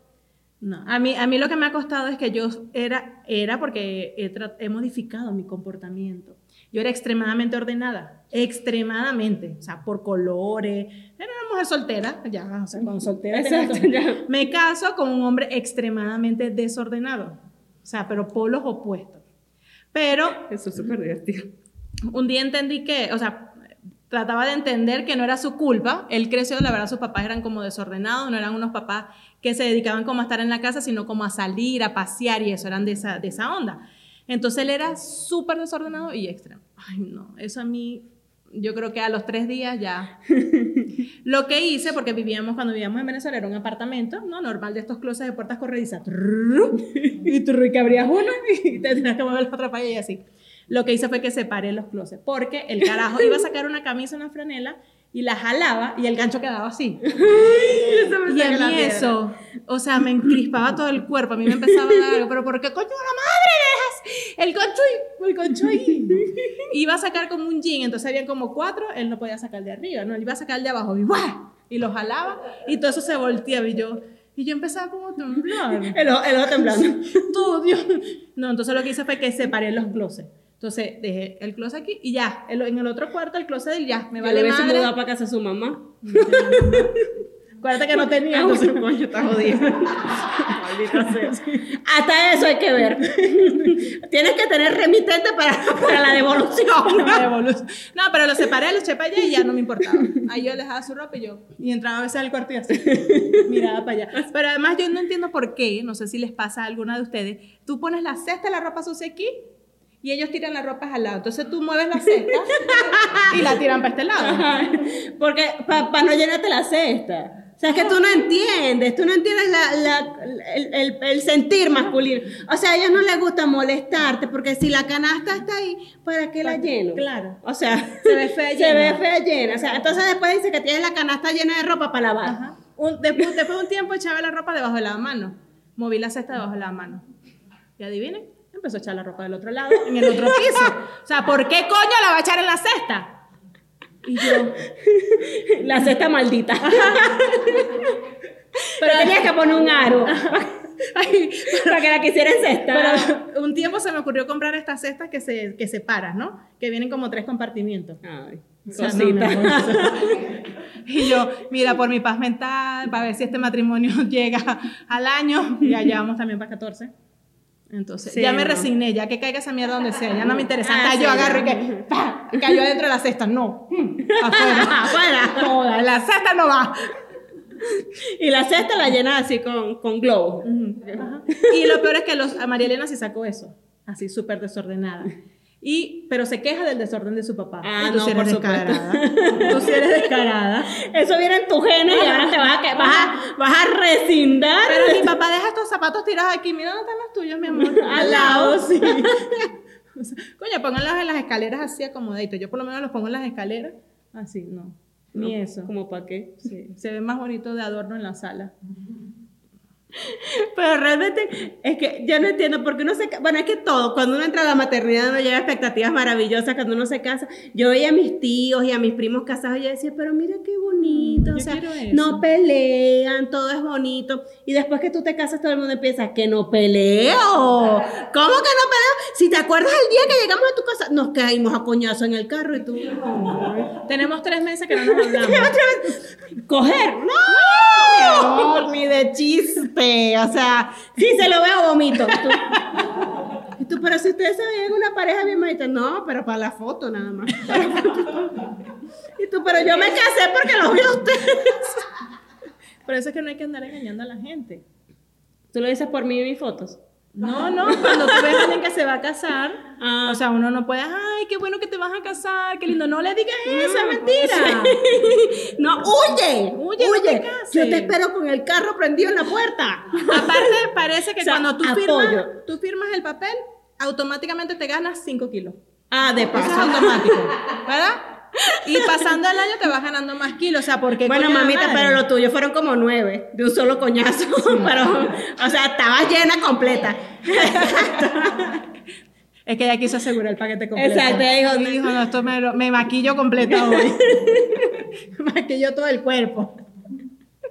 No, a mí, a mí lo que me ha costado es que yo era, era porque he, he modificado mi comportamiento. Yo era extremadamente ordenada, extremadamente, o sea, por colores. Era una mujer soltera, ya, o sea, con soltera. Exacto, ya. Me caso con un hombre extremadamente desordenado, o sea, pero polos opuestos. Pero eso es súper divertido. un día entendí que, o sea, trataba de entender que no era su culpa. Él creció, la verdad, sus papás eran como desordenados, no eran unos papás que se dedicaban como a estar en la casa, sino como a salir, a pasear y eso, eran de esa, de esa onda. Entonces él era súper desordenado y extremo. Ay, no, eso a mí, yo creo que a los tres días ya. *laughs* Lo que hice, porque vivíamos, cuando vivíamos en Venezuela, era un apartamento, ¿no? Normal de estos closets de puertas corredizas. Y tú que abrías uno y te tenías que mover la otra para y así. Lo que hice fue que separé los closets, porque el carajo iba a sacar una camisa, una franela, y la jalaba y el gancho quedaba así. *laughs* Y a mí eso, o sea, me encrispaba todo el cuerpo, a mí me empezaba a dar algo, pero ¿por qué coño la madre *laughs* el ahí? El ahí. Iba a sacar como un jean, entonces había como cuatro, él no podía sacar de arriba, no, él iba a sacar de abajo y ¡guau! Y lo jalaba y todo eso se volteaba y yo, y yo empezaba como a temblar. El, ojo- el ojo temblando. *laughs* Todo, Dios. No, entonces lo que hice fue que separé los closets. Entonces dejé el closet aquí y ya, en el otro cuarto el closet del ya, me Vale, madre. para casa su mamá. Acuérdate que no tenía, Ah, entonces coño, está jodido. Maldita sea. Hasta eso hay que ver. Tienes que tener remitente para, para la devolución. *laughs* La devolución. No, pero lo separé, lo eché para allá y ya no me importaba. Ahí yo dejaba su ropa y yo, y entraba a veces al cuarto y así, miraba para allá. Pero además yo no entiendo por qué, no sé si les pasa a alguna de ustedes, tú pones la cesta de la ropa sucia aquí y ellos tiran la ropa al lado. Entonces tú mueves la cesta y la tiran para este lado. Porque para no llenarte la cesta. O sea, es que tú no entiendes, tú no entiendes la- la- el, el- el sentir masculino. O sea, a ellos no les gusta molestarte, porque si la canasta está ahí, ¿para qué la lleno? Claro. O sea, Se ve fea *laughs* Se llena. ve fea llena. O sea, entonces después dice que tienes la canasta llena de ropa para lavar. Ajá. Un- después, después de un tiempo echaba la ropa debajo de la mano. Moví la cesta debajo de la mano. Y adivinen, empezó a echar la ropa del otro lado, en el otro piso. O sea, ¿por qué coño la va a echar en la cesta? Y yo, *laughs* La cesta maldita. *laughs* Pero tenías que poner un aro *laughs* ay, para que la quisieran cesta. pero un tiempo se me ocurrió comprar estas cestas que se que separas, ¿no? Que vienen como tres compartimientos. Ay, O sea, no, y yo, mira, por mi paz mental, para ver si este matrimonio llega al año, ya llevamos también para 14. Entonces, Sí, ya me no. resigné, ya que caiga esa mierda donde sea, ya no me interesa. Ah, sí, yo agarro y ya. que ¡pa! cayó adentro de la cesta. No, *laughs* afuera. Afuera. Joda, la cesta no va. Y la cesta la llenas así con, con globos. Ajá. Y lo peor es que los, a María Elena sí sacó eso, así súper desordenada. Y, pero se queja del desorden de su papá. Ah, tú no, sí eres por descarada. Tú sí eres descarada. *laughs* Eso viene en tu genes y ahora te vas a, vas a, vas a resindar Pero mi papá deja estos zapatos tirados aquí. Mira dónde están los tuyos, mi amor. *laughs* al lado, *laughs* sí. O sea, Coño, pónganlos en las escaleras así acomodaditos. Yo por lo menos los pongo en las escaleras. Así, no. Ni eso. ¿Cómo para qué? Sí, se ve más bonito de adorno en la sala. *laughs* Pero realmente es que yo no entiendo por qué uno se Bueno, es que todo, cuando uno entra a la maternidad, uno lleva expectativas maravillosas. Cuando uno se casa, yo veía a mis tíos y a mis primos casados y yo decía, pero mira qué bonito. Yo o sea, no pelean, todo es bonito. Y después que tú te casas, todo el mundo empieza, que no peleo. ¿Cómo que no peleo? Si te acuerdas el día que llegamos a tu casa, nos caímos a coñazo en el carro y tú. Tenemos tres meses que no nos hablamos. *laughs* ¡Coger! ¡No! Amor, ni de chiste. O sea, sí se lo veo vomito. Y tú, pero si ustedes se veían una pareja bien bonita. No, pero para la foto nada más. *laughs* Y tú, pero yo me casé porque los vi a ustedes. Por eso es que no hay que andar engañando a la gente. Tú lo dices por mí y mis fotos. No, no, cuando tú ves a alguien que se va a casar, Ah. o sea, uno no puede, ay, qué bueno que te vas a casar, qué lindo. No le digas eso, es mentira. *laughs* No, huye, Huye, no te cases. Yo te espero con el carro prendido en la puerta. Aparte, parece que *laughs* O sea, cuando tú apoyo. firmas, tú firmas el papel, automáticamente te ganas 5 kilos. Ah, de Eso es paso. automático, ¿verdad? *laughs* Y pasando el año te vas ganando más kilos, o sea, porque Bueno, mamita, pero lo tuyo fueron como nueve, de un solo coñazo. *laughs* Pero, o sea, estabas llena completa. *laughs* Es que ella quiso asegurar el paquete completo. Exacto, dijo, dijo, no, esto me, me maquillo completa hoy. maquillo todo el cuerpo.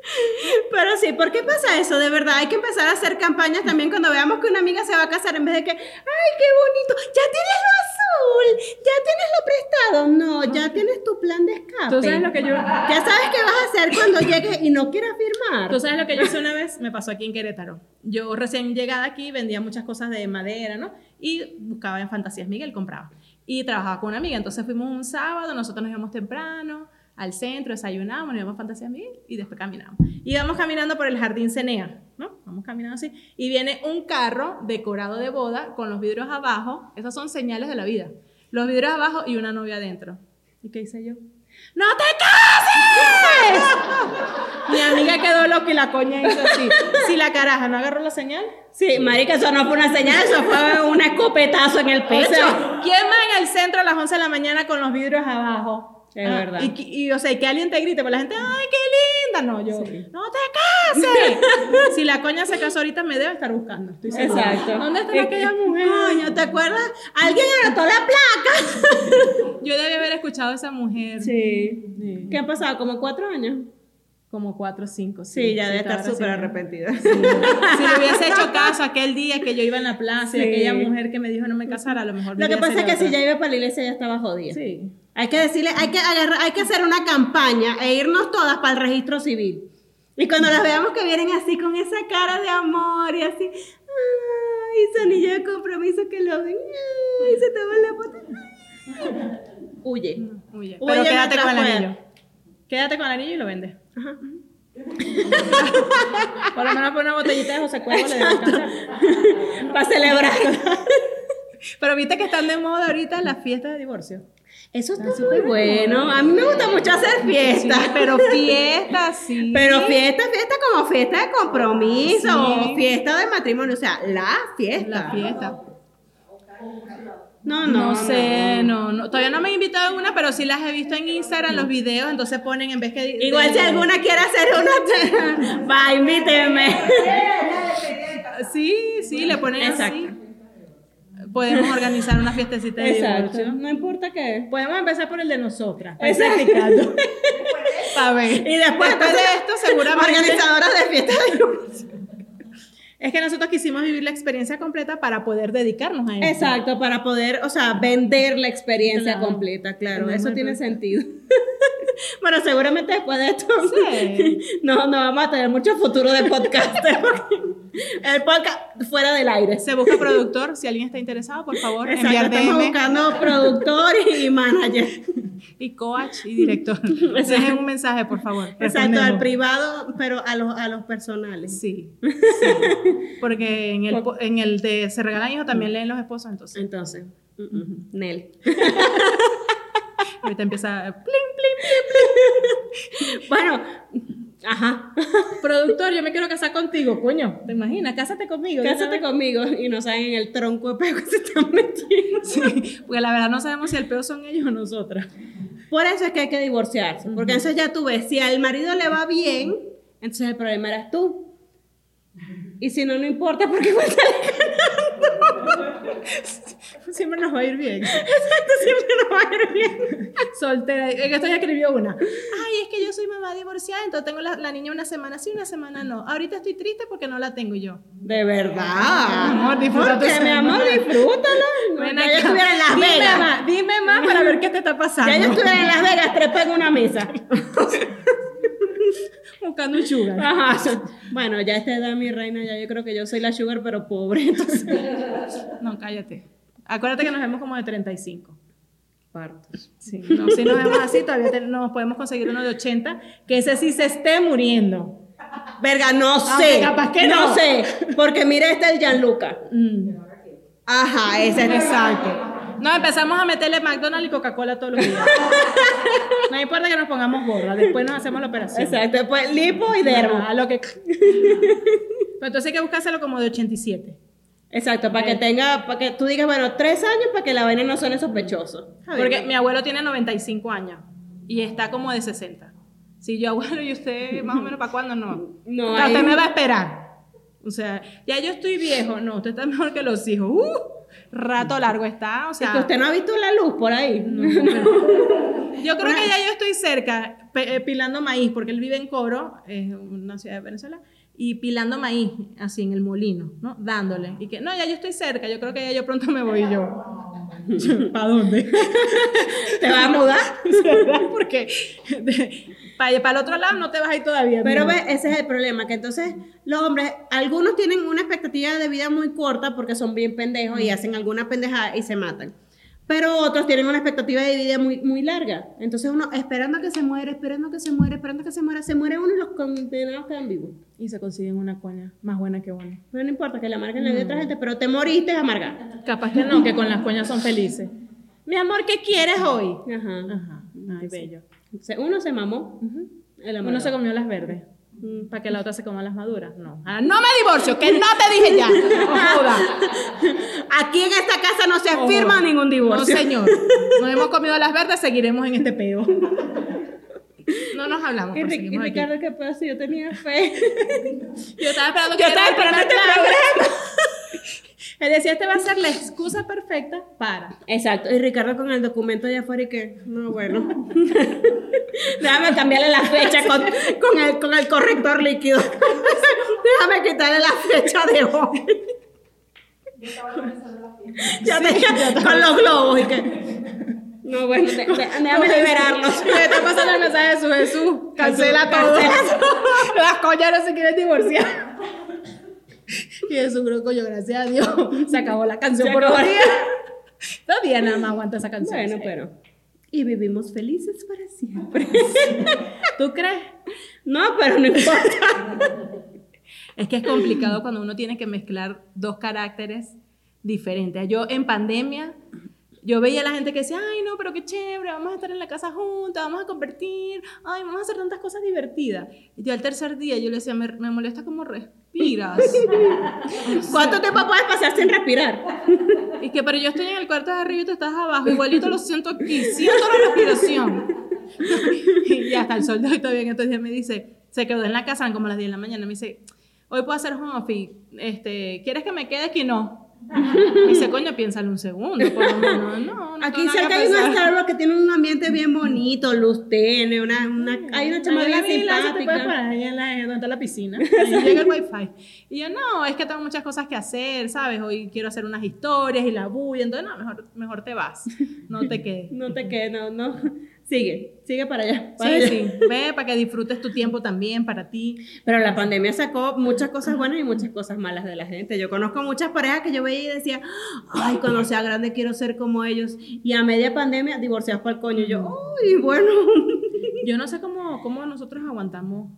*laughs* Pero sí, ¿por qué pasa eso? De verdad, hay que empezar a hacer campañas también cuando veamos que una amiga se va a casar en vez de que, ay, qué bonito, ya tienes lo azul, ya tienes lo prestado. No, ya tienes tu plan de escape. Tú sabes lo que yo... Ya sabes qué vas a hacer cuando llegues y no quieras firmar. Tú sabes lo que yo hice una vez, me pasó aquí en Querétaro. Yo recién llegada aquí vendía muchas cosas de madera, ¿no? Y buscaba en Fantasías Miguel, compraba. Y trabajaba con una amiga. Entonces fuimos un sábado, nosotros nos íbamos temprano al centro, desayunábamos, nos íbamos a Fantasías Miguel y después caminamos. Y íbamos caminando por el jardín Cenea, ¿no? Vamos caminando así. Y viene un carro decorado de boda con los vidrios abajo. Esas son señales de la vida. Los vidrios abajo y una novia adentro. ¿Y qué hice yo? ¡No te cases! *laughs* Mi amiga quedó loca y la coña hizo así. Si la caraja no agarró la señal. Sí, marica, eso no fue una señal, eso fue un escopetazo en el O pecho. sea, ¿quién va en el centro a las 11 de la mañana con los vidrios abajo? Es verdad. Y, y, o sea, y que alguien te grite, pues la gente, ¡ay, qué linda! No, yo, ¡no te cases! *laughs* si la coña se casó ahorita, me debe estar buscando. Estoy. Exacto. ¿Dónde está Es aquella que, mujer? Coño, ¿te acuerdas? Alguien anotó la placa. *laughs* Yo debí haber escuchado a esa mujer. Sí. Sí. ¿Qué ha pasado? ¿Como cuatro años? Como cuatro o cinco. Sí, ya debe estar súper arrepentida. Si le hubiese hecho *laughs* caso aquel día que yo iba en la plaza y Sí. aquella mujer que me dijo no me casara, a lo mejor. Lo que pasa es que si ya iba para la iglesia ya estaba jodida. Sí. Hay que decirle, hay que agarrar, hay que hacer una campaña e irnos todas para el registro civil. Y cuando las veamos que vienen así con esa cara de amor y así, ay, su anillo de compromiso que lo ven, ay, se toman la foto. Huye. Huye. Huye Pero quédate mientras con el anillo. Quédate con el anillo y lo vendes. Por lo menos por una botellita de José Cuervo le debe para celebrar. Pero viste que están de moda ahorita las fiestas de divorcio. Eso está muy bueno. A mí me gusta mucho hacer fiestas. Sí, pero fiestas, sí. Pero fiesta, fiesta como fiesta de compromiso, Sí. o fiesta de matrimonio, o sea, la fiesta. La fiesta. No, No, no, sé, no. no, Todavía no me han invitado a una, pero sí las he visto en Instagram, los videos, entonces ponen en vez que... de- Igual si alguna quiere hacer una, *laughs* va, invíteme. Sí, sí, le ponen Exacto. así. Podemos organizar una fiestecita de divorcio. no importa qué. Podemos empezar por el de nosotras. para ir Exacto. practicando. *laughs* A ver. Y después, Después de esto, seguramente. Organizadoras de fiestas de divorcio. Es que nosotros quisimos vivir la experiencia completa para poder dedicarnos a eso. Exacto, para poder, o sea, vender la experiencia Claro. completa, claro, eso tiene sentido. *laughs* bueno, seguramente después de esto Sí. *laughs* no, no vamos a tener mucho futuro de podcast. porque el podcast fuera del aire. Se busca productor. Si alguien está interesado, por favor, Exacto, enviar estamos buscando productor y manager. y coach y director. *laughs* Dejen un mensaje, por favor. Exacto, al privado, pero a los, a los personales. Sí, sí. *laughs* Porque en el, en el de Se Regalan Hijos también leen los esposos, entonces Entonces, mm, Nel. *laughs* ahorita empieza plim, plim, Bueno, ajá. Productor, yo me quiero casar contigo, coño. ¿Te imaginas? Cásate conmigo. Cásate conmigo y no saben en el tronco de pego que se están metiendo. Sí, porque la verdad no sabemos si el peor son ellos o nosotras. Por eso es que hay que divorciarse. Porque entonces ya tú ves, si al marido le va bien, entonces el problema eras tú. Y si no, no importa porque igual sale Siempre nos va a ir bien. Exacto, siempre nos va a ir bien. Soltera. En esto ya escribió una. Ay, es que yo soy mamá divorciada, entonces tengo la, la niña una semana sí, una semana no. Ahorita estoy triste porque no la tengo yo. De verdad. amor, disfruta Porque, mi amor, disfrútalo. Ven ya yo estuviera en Las dime Vegas. Más, dime más para ver qué te está pasando. Ya yo estuviera en Las Vegas, trepa en una mesa. *laughs* *laughs* buscando un sugar. Ajá. *laughs* Bueno, ya a esta edad, mi reina, ya yo creo que yo soy la sugar, pero pobre. *laughs* Entonces, No, cállate. Acuérdate que nos vemos como de 35. partos. Sí, no, si nos vemos así, todavía te- nos podemos conseguir uno de 80, que ese sí se esté muriendo. Verga, no sé. capaz que no. no. sé. Porque mira este el Gianluca. Mm, Ajá, ese es exacto. No, empezamos a meterle McDonald's y Coca-Cola todos los días. *laughs* No importa que nos pongamos gorra, después nos hacemos la operación. Exacto, pues lipo y dermo. Lo que... Pero entonces hay que buscárselo como de 87. Exacto, para que tenga, para que tú digas, bueno, tres años para que la vaina no suene sospechoso. Porque mi abuelo tiene 95 años y está como de 60. Si yo *laughs* abuelo y usted más o menos para cuándo, no. No, O sea, ahí- usted me va a esperar. O sea, ya yo estoy viejo, no, usted está mejor que los hijos. ¡Uh! Rato largo está, o Es sea, que usted no ha visto la luz por ahí. *laughs* yo creo que ya yo estoy cerca, eh, pilando maíz, porque él vive en Coro, es una ciudad de Venezuela, y pilando maíz, así en el molino, ¿no? Dándole. Y que, no, ya yo estoy cerca, yo creo que ya yo pronto me voy yo. *laughs* ¿Para dónde? *laughs* ¿Te vas a mudar? *laughs* ¿Verdad? Porque para, para el otro lado no te vas a ir todavía. Pero ve, ese es el problema, que entonces los hombres, algunos tienen una expectativa de vida muy corta porque son bien pendejos y hacen alguna pendejada y se matan. Pero otros tienen una expectativa de vida muy, muy larga. Entonces uno esperando a que se muera, esperando a que se muera, esperando a que se muera, se muere uno y los condenados quedan vivos. Y se consiguen una coña más buena que buena. Pero no importa que le amarguen la vida a otra gente, pero te moriste amargada. Capaz que no, que con las coñas son felices. Mi amor, ¿qué quieres hoy? Ajá. Ajá, ay, bello. Uno se mamó. el Uno se comió las verdes. Para que la otra se coma las maduras. No. Ah, no me divorcio, que no te dije ya. *laughs* No joda. Aquí en esta casa no se No firma joda. ningún No, divorcio. señor. Nos hemos comido las verdes, seguiremos en este peo. No nos hablamos, Y, aquí. Ricardo, ¿qué pasa? Yo tenía fe. Yo estaba esperando que Yo estaba esperando este programa. Él decía, este va a ser la excusa perfecta para. Exacto, y Ricardo con el documento allá afuera y que, no, bueno. *laughs* Déjame cambiarle la fecha con, con, el, con el corrector líquido. *laughs* Déjame quitarle la fecha de hoy. Ya te, con los globos y que. No, bueno, de- de- déjame liberarlos. *laughs* Me está pasando el mensaje de su Jesús. Cancela todo. Las coñas no se quieren divorciar. *laughs* Y Jesús, creo coño, gracias a Dios. *laughs* Se acabó la canción Se por. Dos *laughs* días nada más aguanta esa canción. Bueno, pero. Y vivimos felices para siempre. ¿Tú crees? No, pero no importa. Es que es complicado cuando uno tiene que mezclar dos caracteres diferentes. Yo en pandemia, yo veía a la gente que decía, ay no, pero qué chévere, vamos a estar en la casa juntas, vamos a compartir, ay, vamos a hacer tantas cosas divertidas. Y yo al tercer día yo le decía, me, me molesta cómo respiras. *laughs* ¿Cuánto tiempo puedes pasar sin respirar? y que, pero yo estoy en el cuarto de arriba y tú estás abajo, igualito lo siento aquí, siento la respiración. *laughs* y hasta el sol de hoy todavía en estos días me dice, se quedó en la casa como las 10 de la mañana, me dice, hoy puedo hacer home office, este, ¿quieres que me quede aquí? No. *laughs* Me dice, coño, piénsalo un segundo, por lo menos. No, no Aquí cerca hay una. Starbucks que tiene un ambiente bien bonito, luz tenue, una, una, hay una chama Ahí en la bien vila, se te puedes simpática. poner ahí en la, donde está la piscina. Ahí llega el wifi. Y yo, no, es que tengo muchas cosas que hacer, ¿sabes? Hoy quiero hacer unas historias y la bulla. Entonces, no, mejor, mejor te vas. No te *laughs* quedes. No te quedes, no, no. Sigue, sigue para allá. para Sí, allá. sí. Ve para que disfrutes tu tiempo también para ti. Pero la pandemia sacó muchas cosas buenas y muchas cosas malas de la gente. Yo conozco muchas parejas que yo veía y decía, ay, cuando sea grande quiero ser como ellos. Y a media pandemia, divorciados para el coño. Y yo, ay, bueno. Yo no sé cómo, cómo nosotros aguantamos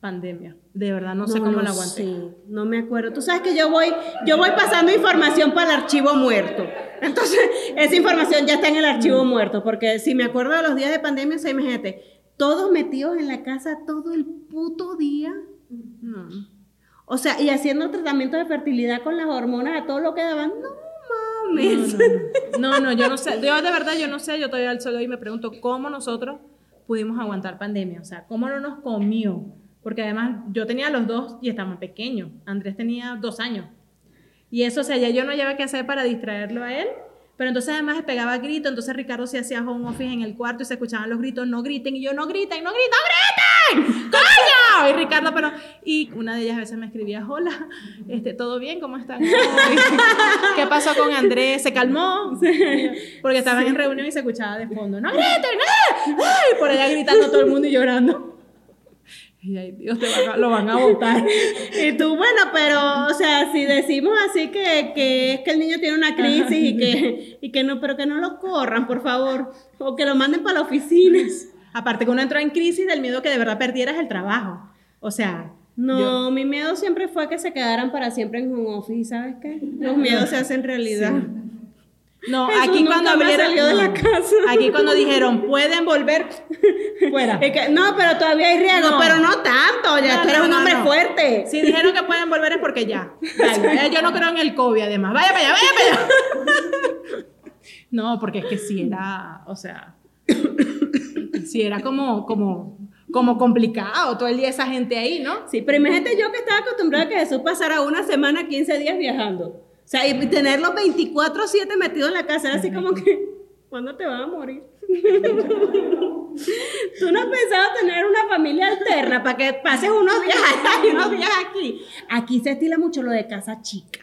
pandemia. De verdad, no, sé cómo la aguanté. sé, no me acuerdo. Tú sabes que yo voy, yo voy pasando información para el archivo muerto. Entonces, *laughs* esa información ya está en el archivo muerto. Porque si me acuerdo de los días de pandemia, o sea, imagínate, todos metidos en la casa todo el puto día. No. O sea, y haciendo tratamiento de fertilidad con las hormonas a todo lo que daban. No mames. No, no, yo no sé. Yo de verdad, yo no sé. Yo todavía al solo hoy me pregunto cómo nosotros pudimos aguantar pandemia. O sea, cómo no nos comió. Porque además yo tenía los dos y estaban pequeños. Andrés tenía dos años. Y eso, o sea, ya yo no llevaba qué hacer para distraerlo a él. Pero entonces además pegaba gritos. Entonces Ricardo se hacía home office en el cuarto y se escuchaban los gritos, no griten. Y yo, no griten, no griten, no griten. ¡Coño! Y Ricardo, pero... Y una de ellas a veces me escribía, hola, este, ¿todo bien? ¿Cómo están? *laughs* ¿Qué pasó con Andrés? ¿Se calmó? Porque estaban en reunión y se escuchaba de fondo, no griten, no. Ay, por allá gritando todo el mundo y llorando. Y ay, Dios, te van a- lo van a botar. *laughs* Y tú, bueno, pero, o sea, si decimos así que, que es que el niño tiene una crisis y que, y que no, pero que no lo corran, por favor, o que lo manden para la oficina. Aparte que uno entró en crisis del miedo que de verdad perdieras el trabajo. O sea, No, mi miedo siempre fue que se quedaran para siempre en home office, ¿sabes qué? Los miedos se hacen realidad. No, Jesús aquí cuando abrieron, de la casa. aquí cuando dijeron, pueden volver, fuera. *laughs* Es que, no, pero todavía hay riesgo, No. pero no tanto, ya No, tú eres un hombre fuerte. Si dijeron que pueden volver es porque ya. *laughs* Eh, yo no creo en el COVID además. Vaya para allá, vaya para allá. *laughs* No, porque es que sí era, o sea, sí era como, como, como complicado todo el día esa gente ahí, ¿no? Sí, pero imagínate yo que estaba acostumbrada a que Jesús pasara una semana, 15 días viajando. Sea, y tenerlo 24-7 metido en la casa, era así como que, ¿cuándo te vas a morir? *laughs* Tú no has pensado tener una familia alterna para que pases unos días allá y unos días aquí. Aquí se estila mucho lo de casa chica.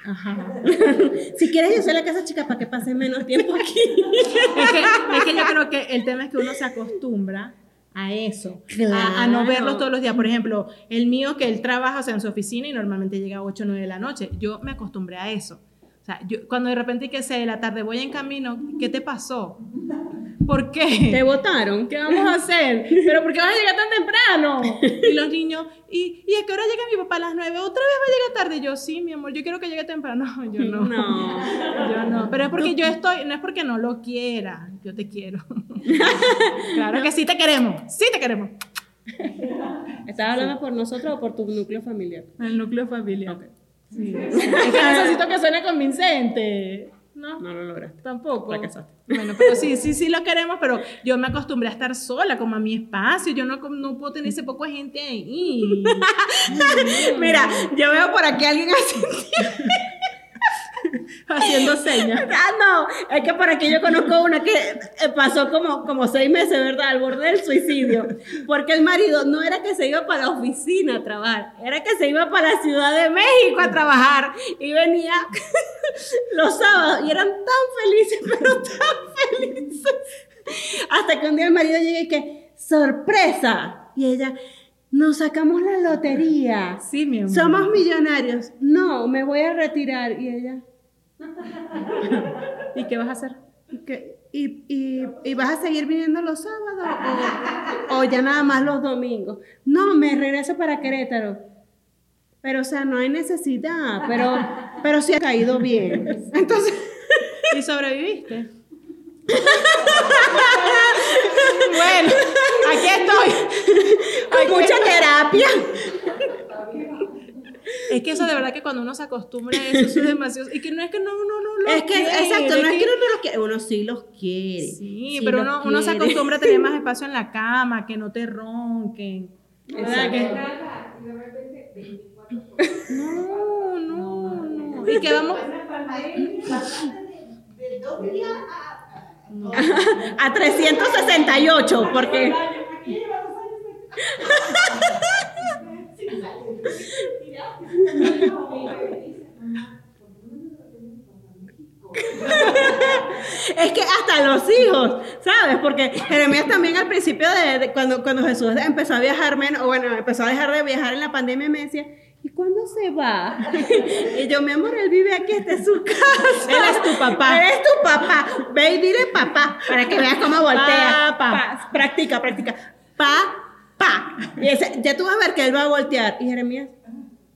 *laughs* si quieres, yo soy la casa chica para que pases menos tiempo aquí. *laughs* es, que, es que yo creo que el tema es que uno se acostumbra a eso, a, a, no verlos todos los días. Por ejemplo, el mío que él trabaja o sea, en su oficina y normalmente llega a 8 o 9 de la noche. Yo me acostumbré a eso. O sea, yo, cuando de repente, que sé, de la tarde voy en camino, ¿qué te pasó? ¿Por qué? ¿Te votaron? ¿Qué vamos a hacer? ¿Pero por qué vas a llegar tan temprano? Y los niños, ¿y, ¿y a qué hora llega mi papá a las 9? ¿Otra vez va a llegar tarde? yo, sí, mi amor, yo quiero que llegue temprano. *laughs* Yo no. No. Yo no. Pero es porque yo estoy, no es porque no lo quiera, yo te quiero. *laughs* claro que sí te queremos, sí te queremos. ¿Estás hablando por nosotros o por tu núcleo familiar? El núcleo familiar. Sí. Es *laughs* que *laughs* necesito que suene convincente. No, No lo lograste. tampoco. Fracasaste. Bueno, pero sí, sí, sí lo queremos, pero yo me acostumbré a estar sola, como a mi espacio. Yo no, no puedo tener ese poco de gente ahí. *laughs* Mira, yo veo por aquí a alguien así. Haciendo *laughs* señas. Ah, no, es que por aquí yo conozco una que eh, pasó como, como seis meses, ¿verdad? Al borde del suicidio. Porque el marido no era que se iba para la oficina a trabajar, era que se iba para la Ciudad de México a trabajar. Y venía *laughs* los sábados y eran tan felices, *laughs* pero tan felices. Hasta que un día el marido llega y que, ¡sorpresa! Y ella, nos sacamos la lotería. Sí, mi amor. Somos millonarios. No, me voy a retirar. Y ella, ¿Y qué vas a hacer? ¿y, qué? ¿Y, y, y vas a seguir viniendo los sábados o, o ya nada más los domingos? No, me regreso para Querétaro. Pero, o sea, no hay necesidad, pero, pero sí ha caído bien. Entonces, ¿Y sobreviviste? *laughs* bueno, aquí estoy. con mucha terapia. Es que eso de verdad que cuando uno se acostumbra a eso, eso es demasiado. Y que no es que no, uno no lo Es que, quiere, exacto, no es que- que uno no los quiere, uno sí los quiere. Sí, sí pero los uno, uno se acostumbra a tener más *laughs* espacio en la cama, que no te ronquen. ¿Verdad que- No, no, no. Y que vamos. A 368, porque... *laughs* Es que hasta los hijos, ¿sabes? Porque Jeremías también al principio de, de cuando, cuando Jesús empezó a viajar menos, o bueno, empezó a dejar de viajar en la pandemia, me decía, ¿y cuándo se va? *laughs* Y yo, mi amor, él vive aquí, esta es su casa. Él es tu papá. Él es tu papá. Ve y dile papá, para que veas cómo voltea. Papá. Pa- practica, practica. Pa, pa. Y ese- ya tú vas a ver que él va a voltear. Y Jeremías,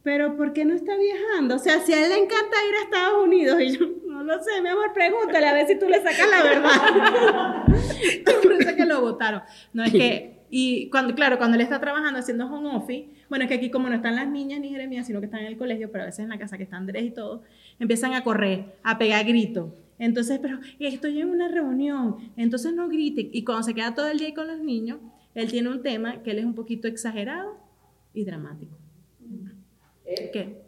pero ¿por qué no está viajando? O sea, si a él le encanta ir a Estados Unidos, y yo, no lo sé, mi amor, pregúntale a ver si tú le sacas la verdad. *laughs* Por eso es que lo votaron. No es que. Y cuando, claro, cuando él está trabajando haciendo home office, bueno, es que aquí como no están las niñas ni Jeremías, sino que están en el colegio, pero a veces en la casa que está Andrés y todo, empiezan a correr, a pegar gritos. Entonces, pero estoy en una reunión, entonces no griten. Y cuando se queda todo el día con los niños, él tiene un tema que él es un poquito exagerado y dramático. ¿Qué?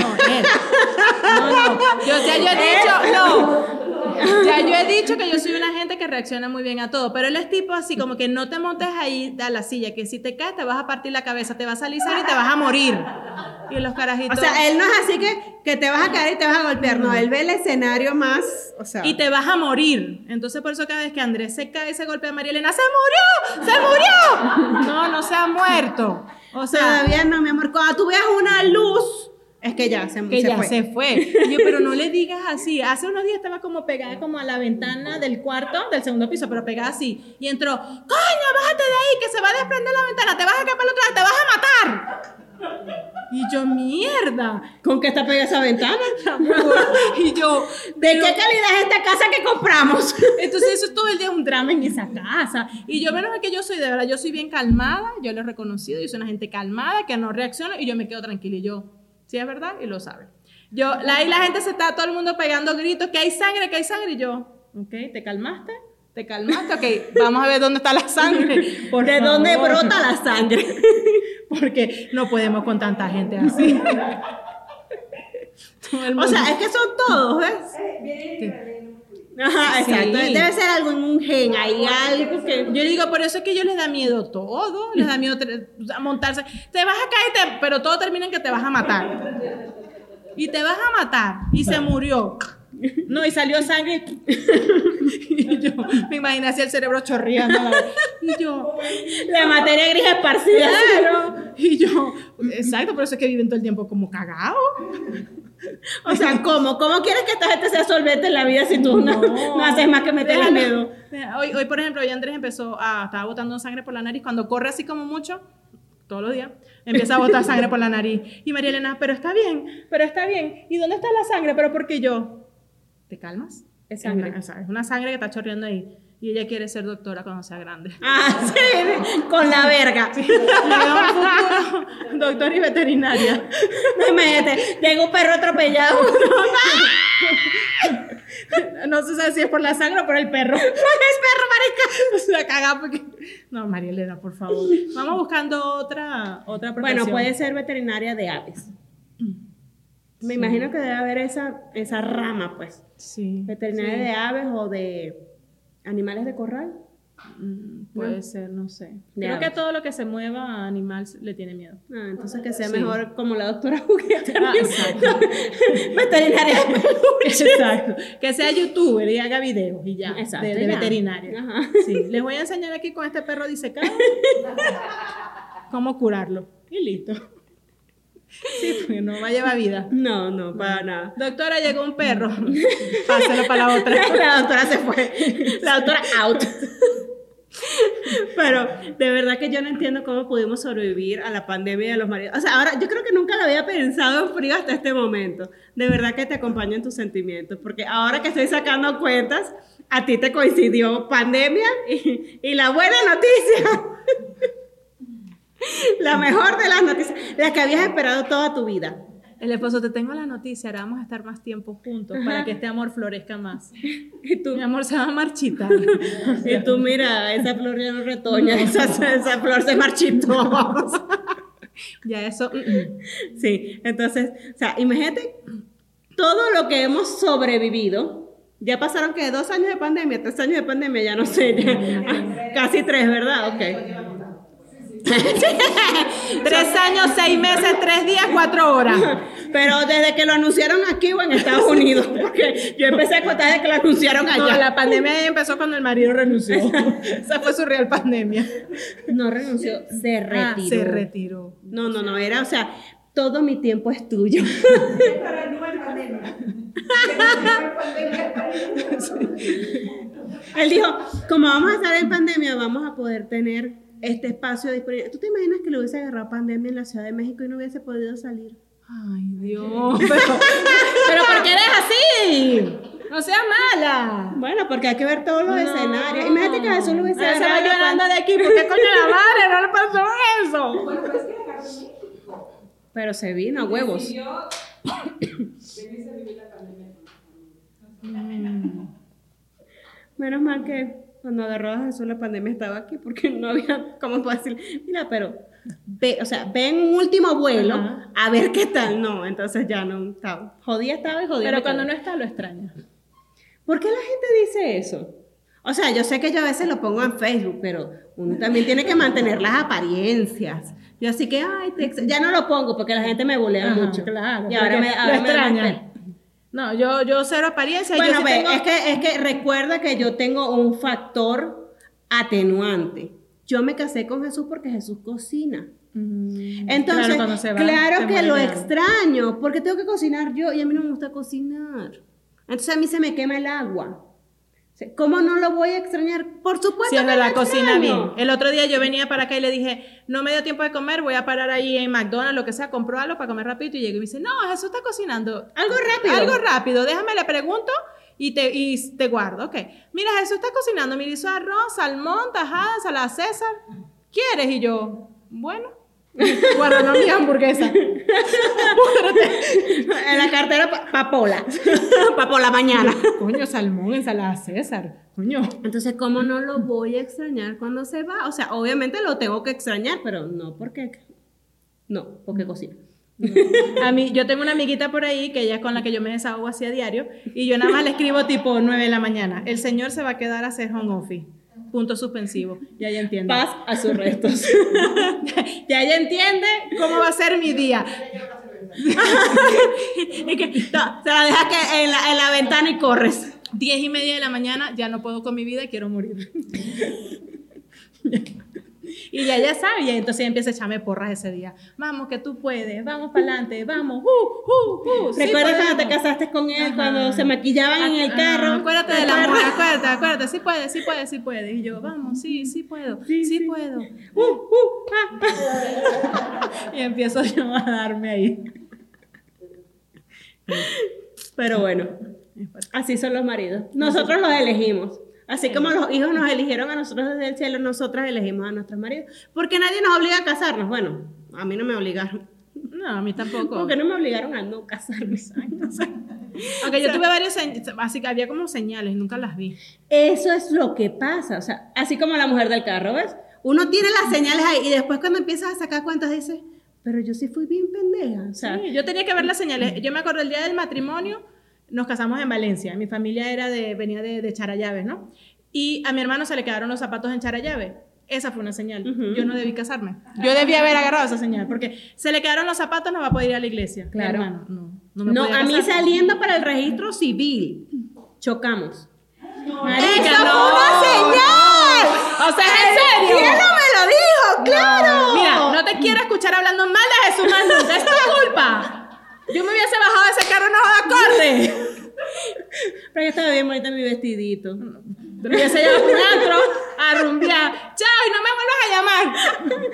No, él. No, no. Yo, ya yo he dicho, no. Ya yo he dicho que yo soy una gente que reacciona muy bien a todo, pero él es tipo así, como que no te montes ahí a la silla, que si te caes te vas a partir la cabeza, te vas a alisar y te vas a morir. Y los O carajitos. sea, él no es así que, que te vas a caer y te vas a golpear. No, él ve el escenario más. O sea, y te vas a morir. Entonces, por eso cada vez que Andrés se cae y se golpea a María Elena, ¡se murió! ¡Se murió! No, no se ha muerto. O sea, todavía no, mi amor. Cuando tú veas una luz, es que ya se, que se ya fue. se fue. Yo, pero no le digas así. Hace unos días estaba como pegada como a la ventana del cuarto, del segundo piso, pero pegada así. Y entró, coño, bájate de ahí, que se va a desprender la ventana, te vas a caer para el otro lado, te vas a matar. Y yo, mierda. ¿Con qué está pegada esa ventana? *laughs* Y yo, ¿De qué calidad es esta casa que compramos? *laughs* Entonces eso es todo el día un drama en esa casa. Y yo menos que yo soy, de verdad, yo soy bien calmada, yo lo he reconocido, yo soy una gente calmada, que no reacciona y yo me quedo tranquila y yo, sí es verdad y lo sabe. Yo, la- ahí la gente se está, todo el mundo pegando gritos, que hay sangre, que hay sangre y yo, ok, ¿te calmaste? ¿Te calmaste? Ok, *laughs* vamos a ver dónde está la sangre. por ¿De dónde brota la sangre? *laughs* Porque no podemos con tanta gente así. *laughs* O sea, es que son todos, ¿ves? Ajá, Sí. exacto. Debe ser algo en un gen, hay algo que... Yo digo, por eso es que ellos les da miedo todo, les da miedo a montarse. Te vas a caer, te- pero todo termina en que te vas a matar. Y te vas a matar. Y se murió. No, y salió sangre. *laughs* Y yo me imaginé así el cerebro chorreando. Y yo, La materia gris esparcida. claro. Y yo, exacto, por eso es que viven todo el tiempo como cagados. O sea, *laughs* ¿cómo? ¿Cómo quieres que esta gente sea solvente en la vida si tú no, no haces más que meterle miedo? Hoy, hoy, por ejemplo, hoy Andrés empezó a, estaba botando sangre por la nariz. Cuando corre así como mucho, todos los días, empieza a botar sangre por la nariz. Y María Elena, pero está bien, pero está bien. ¿Y dónde está la sangre? Pero porque yo, ¿te calmas? Es sangre. una, o sea, es una sangre que está chorreando ahí. Y ella quiere ser doctora cuando sea grande. Ah, *laughs* sí, con la verga. Veo un doctor y veterinaria. Imagínate, llega un perro atropellado. *laughs* No se sabe si es por la sangre o por el perro. *laughs* es perro, marica. La caga porque... No, María Elena, por favor. Vamos buscando otra, otra Bueno, profesión. puede ser veterinaria de aves. Me imagino que debe haber esa, esa rama, pues. Sí. Veterinaria sí. de aves o de animales de corral. Mm, Puede No. ser, no sé. De Creo que aves. todo lo que se mueva a animal le tiene miedo. Ah, entonces que sea Sí. mejor como la doctora Juguete. Ah, exacto. *laughs* veterinaria. *laughs* Exacto. Que sea youtuber y haga videos y ya. Exacto, de, de ya. veterinaria. Ajá. Sí. Les voy a enseñar aquí con este perro disecado *laughs* cómo curarlo. Y listo. *laughs* Sí, porque no va a llevar vida. No, no, para nada. Doctora, llegó un perro. *laughs* Páselo para la otra. *laughs* La doctora se fue. La doctora out. Pero de verdad que yo no entiendo cómo pudimos sobrevivir a la pandemia de los maridos. O sea, ahora yo creo que nunca lo había pensado en frío hasta este momento. De verdad que te acompaño en tus sentimientos. Porque ahora que estoy sacando cuentas, a ti te coincidió pandemia y, y la buena noticia. La mejor de las noticias. La que habías esperado toda tu vida. El esposo, te tengo la noticia, ahora vamos a estar más tiempo juntos para que este amor florezca más. Y tú, Mi amor se va a marchitar. y tú mira, esa flor ya no retoña, esa, esa flor se marchitó. *laughs* ya eso. mm, mm. Sí, entonces, o sea, imagínate todo lo que hemos sobrevivido. Ya pasaron que dos años de pandemia, tres años de pandemia, ya no sé, ya- *laughs* casi tres, ¿verdad? Ok. *laughs* Tres años, seis meses, tres días, cuatro horas. Pero desde que lo anunciaron aquí o en Estados Unidos, porque yo empecé a contar desde que lo anunciaron No, allá. la pandemia empezó cuando el marido renunció. *laughs* Esa fue su real pandemia. No renunció, se retiró. Ah, se retiró. No, no, no, era, o sea, todo mi tiempo es tuyo. *laughs* Él dijo, como vamos a estar en pandemia, vamos a poder tener este espacio disponible. ¿Tú te imaginas que le hubiese agarrado pandemia en la Ciudad de México y no hubiese podido salir? Ay, Dios. *laughs* Pero, pero ¿por qué eres así? No sea mala. Bueno, porque hay que ver todos los No. escenarios. Imagínate que a Jesús le hubiese Ella se va agarrado la llorando de aquí. ¿Por qué coño la madre no le pasó eso? Pero se vino a huevos. Menos mal que cuando agarró a Jesús la pandemia estaba aquí porque no había cómo decir, mira, pero ve, o sea, ven un último vuelo Ajá. a ver qué tal. No, entonces ya no estaba. Jodía estaba y jodía. Pero cuando quedé. no está, lo extraña. ¿Por qué la gente dice eso? O sea, yo sé que yo a veces lo pongo en Facebook, pero uno también tiene que mantener las apariencias. Yo así que, ay, te ya no lo pongo porque la gente me bulea Ajá, mucho. Claro. Y ahora me, ahora lo me extraña. No, yo, yo cero apariencia. Bueno, yo sí ve, tengo- es, que, es que recuerda que yo tengo un factor atenuante. Yo me casé con Jesús porque Jesús cocina. Mm, Entonces, claro, claro, se va, que lo extraño, porque tengo que cocinar yo y a mí no me gusta cocinar. Entonces a mí se me quema el agua. ¿Cómo no lo voy a extrañar? Por supuesto es que lo cocina bien. El otro día yo venía para acá y le dije, no me dio tiempo de comer, voy a parar ahí en McDonald's, lo que sea, compro algo para comer rápido y llego y me dice, no, Jesús está cocinando. Algo rápido. Algo rápido, déjame, le pregunto y te, y te guardo, ok. Mira, Jesús está cocinando, me hizo arroz, salmón, tajada, salada César. ¿Quieres? Y yo, bueno, guardando mi hamburguesa. En la cartera pa- papola. *laughs* papola mañana. Coño, salmón, ensalada César. Coño. Entonces, ¿cómo no lo voy a extrañar cuando se va? O sea, obviamente lo tengo que extrañar, pero no porque... No, porque cocina. A mí, yo tengo una amiguita por ahí que ella es con la que yo me desahogo así a diario y yo nada más le escribo tipo 9 de la mañana. El señor se va a quedar a hacer home office. Punto suspensivo. Ya ella entiende. Paz a sus restos. *laughs* ya ella entiende cómo va a ser mi día. *laughs* *laughs* y que, no, se la deja que en la, en la ventana y corres. 10 y media de la mañana, ya no puedo con mi vida y quiero morir. Y ya ya sabía, entonces empieza a echarme porras ese día. Vamos, que tú puedes, vamos para adelante, vamos, uh, uh, uh. sí ¿Recuerdas cuando te casaste con él? Ajá. Cuando se maquillaban en el carro. acuérdate ¿Te del amor, acuerdas? acuérdate, acuérdate, sí puedes, sí puedes, sí puedes. Y yo, vamos, sí, sí puedo, sí, puedo. Uh, uh, ah. *laughs* Y empiezo yo a darme ahí. Pero bueno, así son los maridos. Nosotros los elegimos. Así como los hijos nos eligieron a nosotros desde el cielo, nosotras elegimos a nuestros maridos. Porque nadie nos obliga a casarnos. Bueno, a mí no me obligaron. No, a mí tampoco. Porque no me obligaron a no casarme. Aunque yo tuve varios, así que había como señales, nunca las vi. Eso es lo que pasa. O sea, así como la mujer del carro, ¿ves? Uno tiene las señales ahí y después cuando empiezas a sacar cuentas dices, pero yo sí fui bien pendeja. O sea, Sí, yo tenía que ver las señales. Yo me acuerdo el día del matrimonio, nos casamos en Valencia. Mi familia era de, venía de, de Charallaves, ¿no? Y a mi hermano se le quedaron los zapatos en Charallaves. Esa fue una señal. Ujú. Yo no debí casarme. Yo debía haber agarrado esa señal, porque se le quedaron los zapatos, no va a poder ir a la iglesia. Mi Claro. hermano, no, no me no, a mí saliendo para el registro civil, chocamos. Marica, ¡Eso no, fue una señal! O sea, ¿en serio? cielo me lo dijo, claro. Mira, no te quiero escuchar hablando mal de Jesús más nunca. Es tu culpa. Yo me hubiese bajado de ese carro no de acorde. *laughs* Pero que estaba bien bonita mi vestidito. Me hubiese llevado un antro a rumbear. Chao, y no me vuelvas a llamar.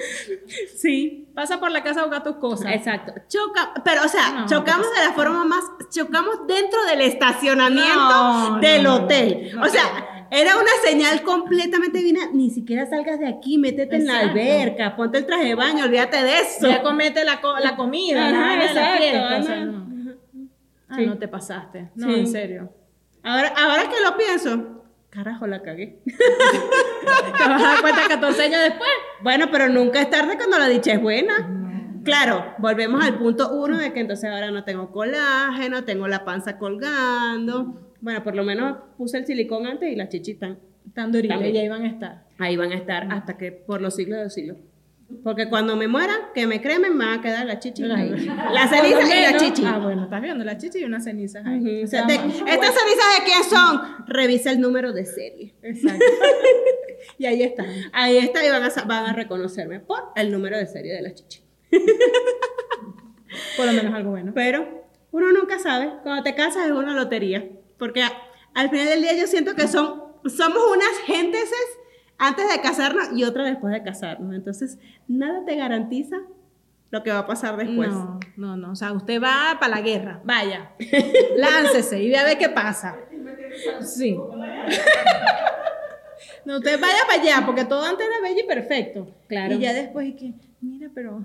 Sí. Pasa por la casa a buscar tus cosas. Exacto. Choca, pero o sea, No, chocamos de la forma más, chocamos dentro del estacionamiento No, del hotel. no, o sea, era una señal completamente divina. Ni siquiera salgas de aquí, métete en la alberca, ponte el traje de baño, olvídate de eso. Ya comete la, co- la comida, Ajá, la la exacto, fiesta, o sea, ajá. no. Ah, Sí. no te pasaste. No, Sí. en serio. Ahora, ahora que lo pienso, carajo, la cagué. *laughs* Te vas a dar cuenta 14 años después. Bueno, pero nunca es tarde cuando la dicha es buena. Claro, volvemos al punto uno de que entonces ahora no tengo colágeno, tengo la panza colgando. Bueno, por lo menos puse el silicón antes y las chichis están. Tan También. ya iban a estar. Ahí van a estar hasta que por los siglos de los siglos. Porque cuando me muera, que me cremen, me van a quedar las chichis ahí. La ceniza y la chichi. Ah, bueno, estás viendo la chichi y unas cenizas ahí. O sea, Está. ¿Estas cenizas de quién son? Revisa el número de serie. Exacto. *laughs* y ahí están. Ahí está y van a, van a reconocerme por el número de serie de la chichi. Por lo menos algo bueno. Pero uno nunca sabe. Cuando te casas es una lotería. Porque a- al final del día yo siento que son, somos unas gentes antes de casarnos y otras después de casarnos. Entonces, nada te garantiza lo que va a pasar después. No, no, no. O sea, usted va para la guerra. Vaya. *laughs* Láncese y vea a ver qué pasa. Sí. *laughs* No, usted vaya para allá, porque todo antes era bello y perfecto. Claro. Y ya después, y que, mira, pero,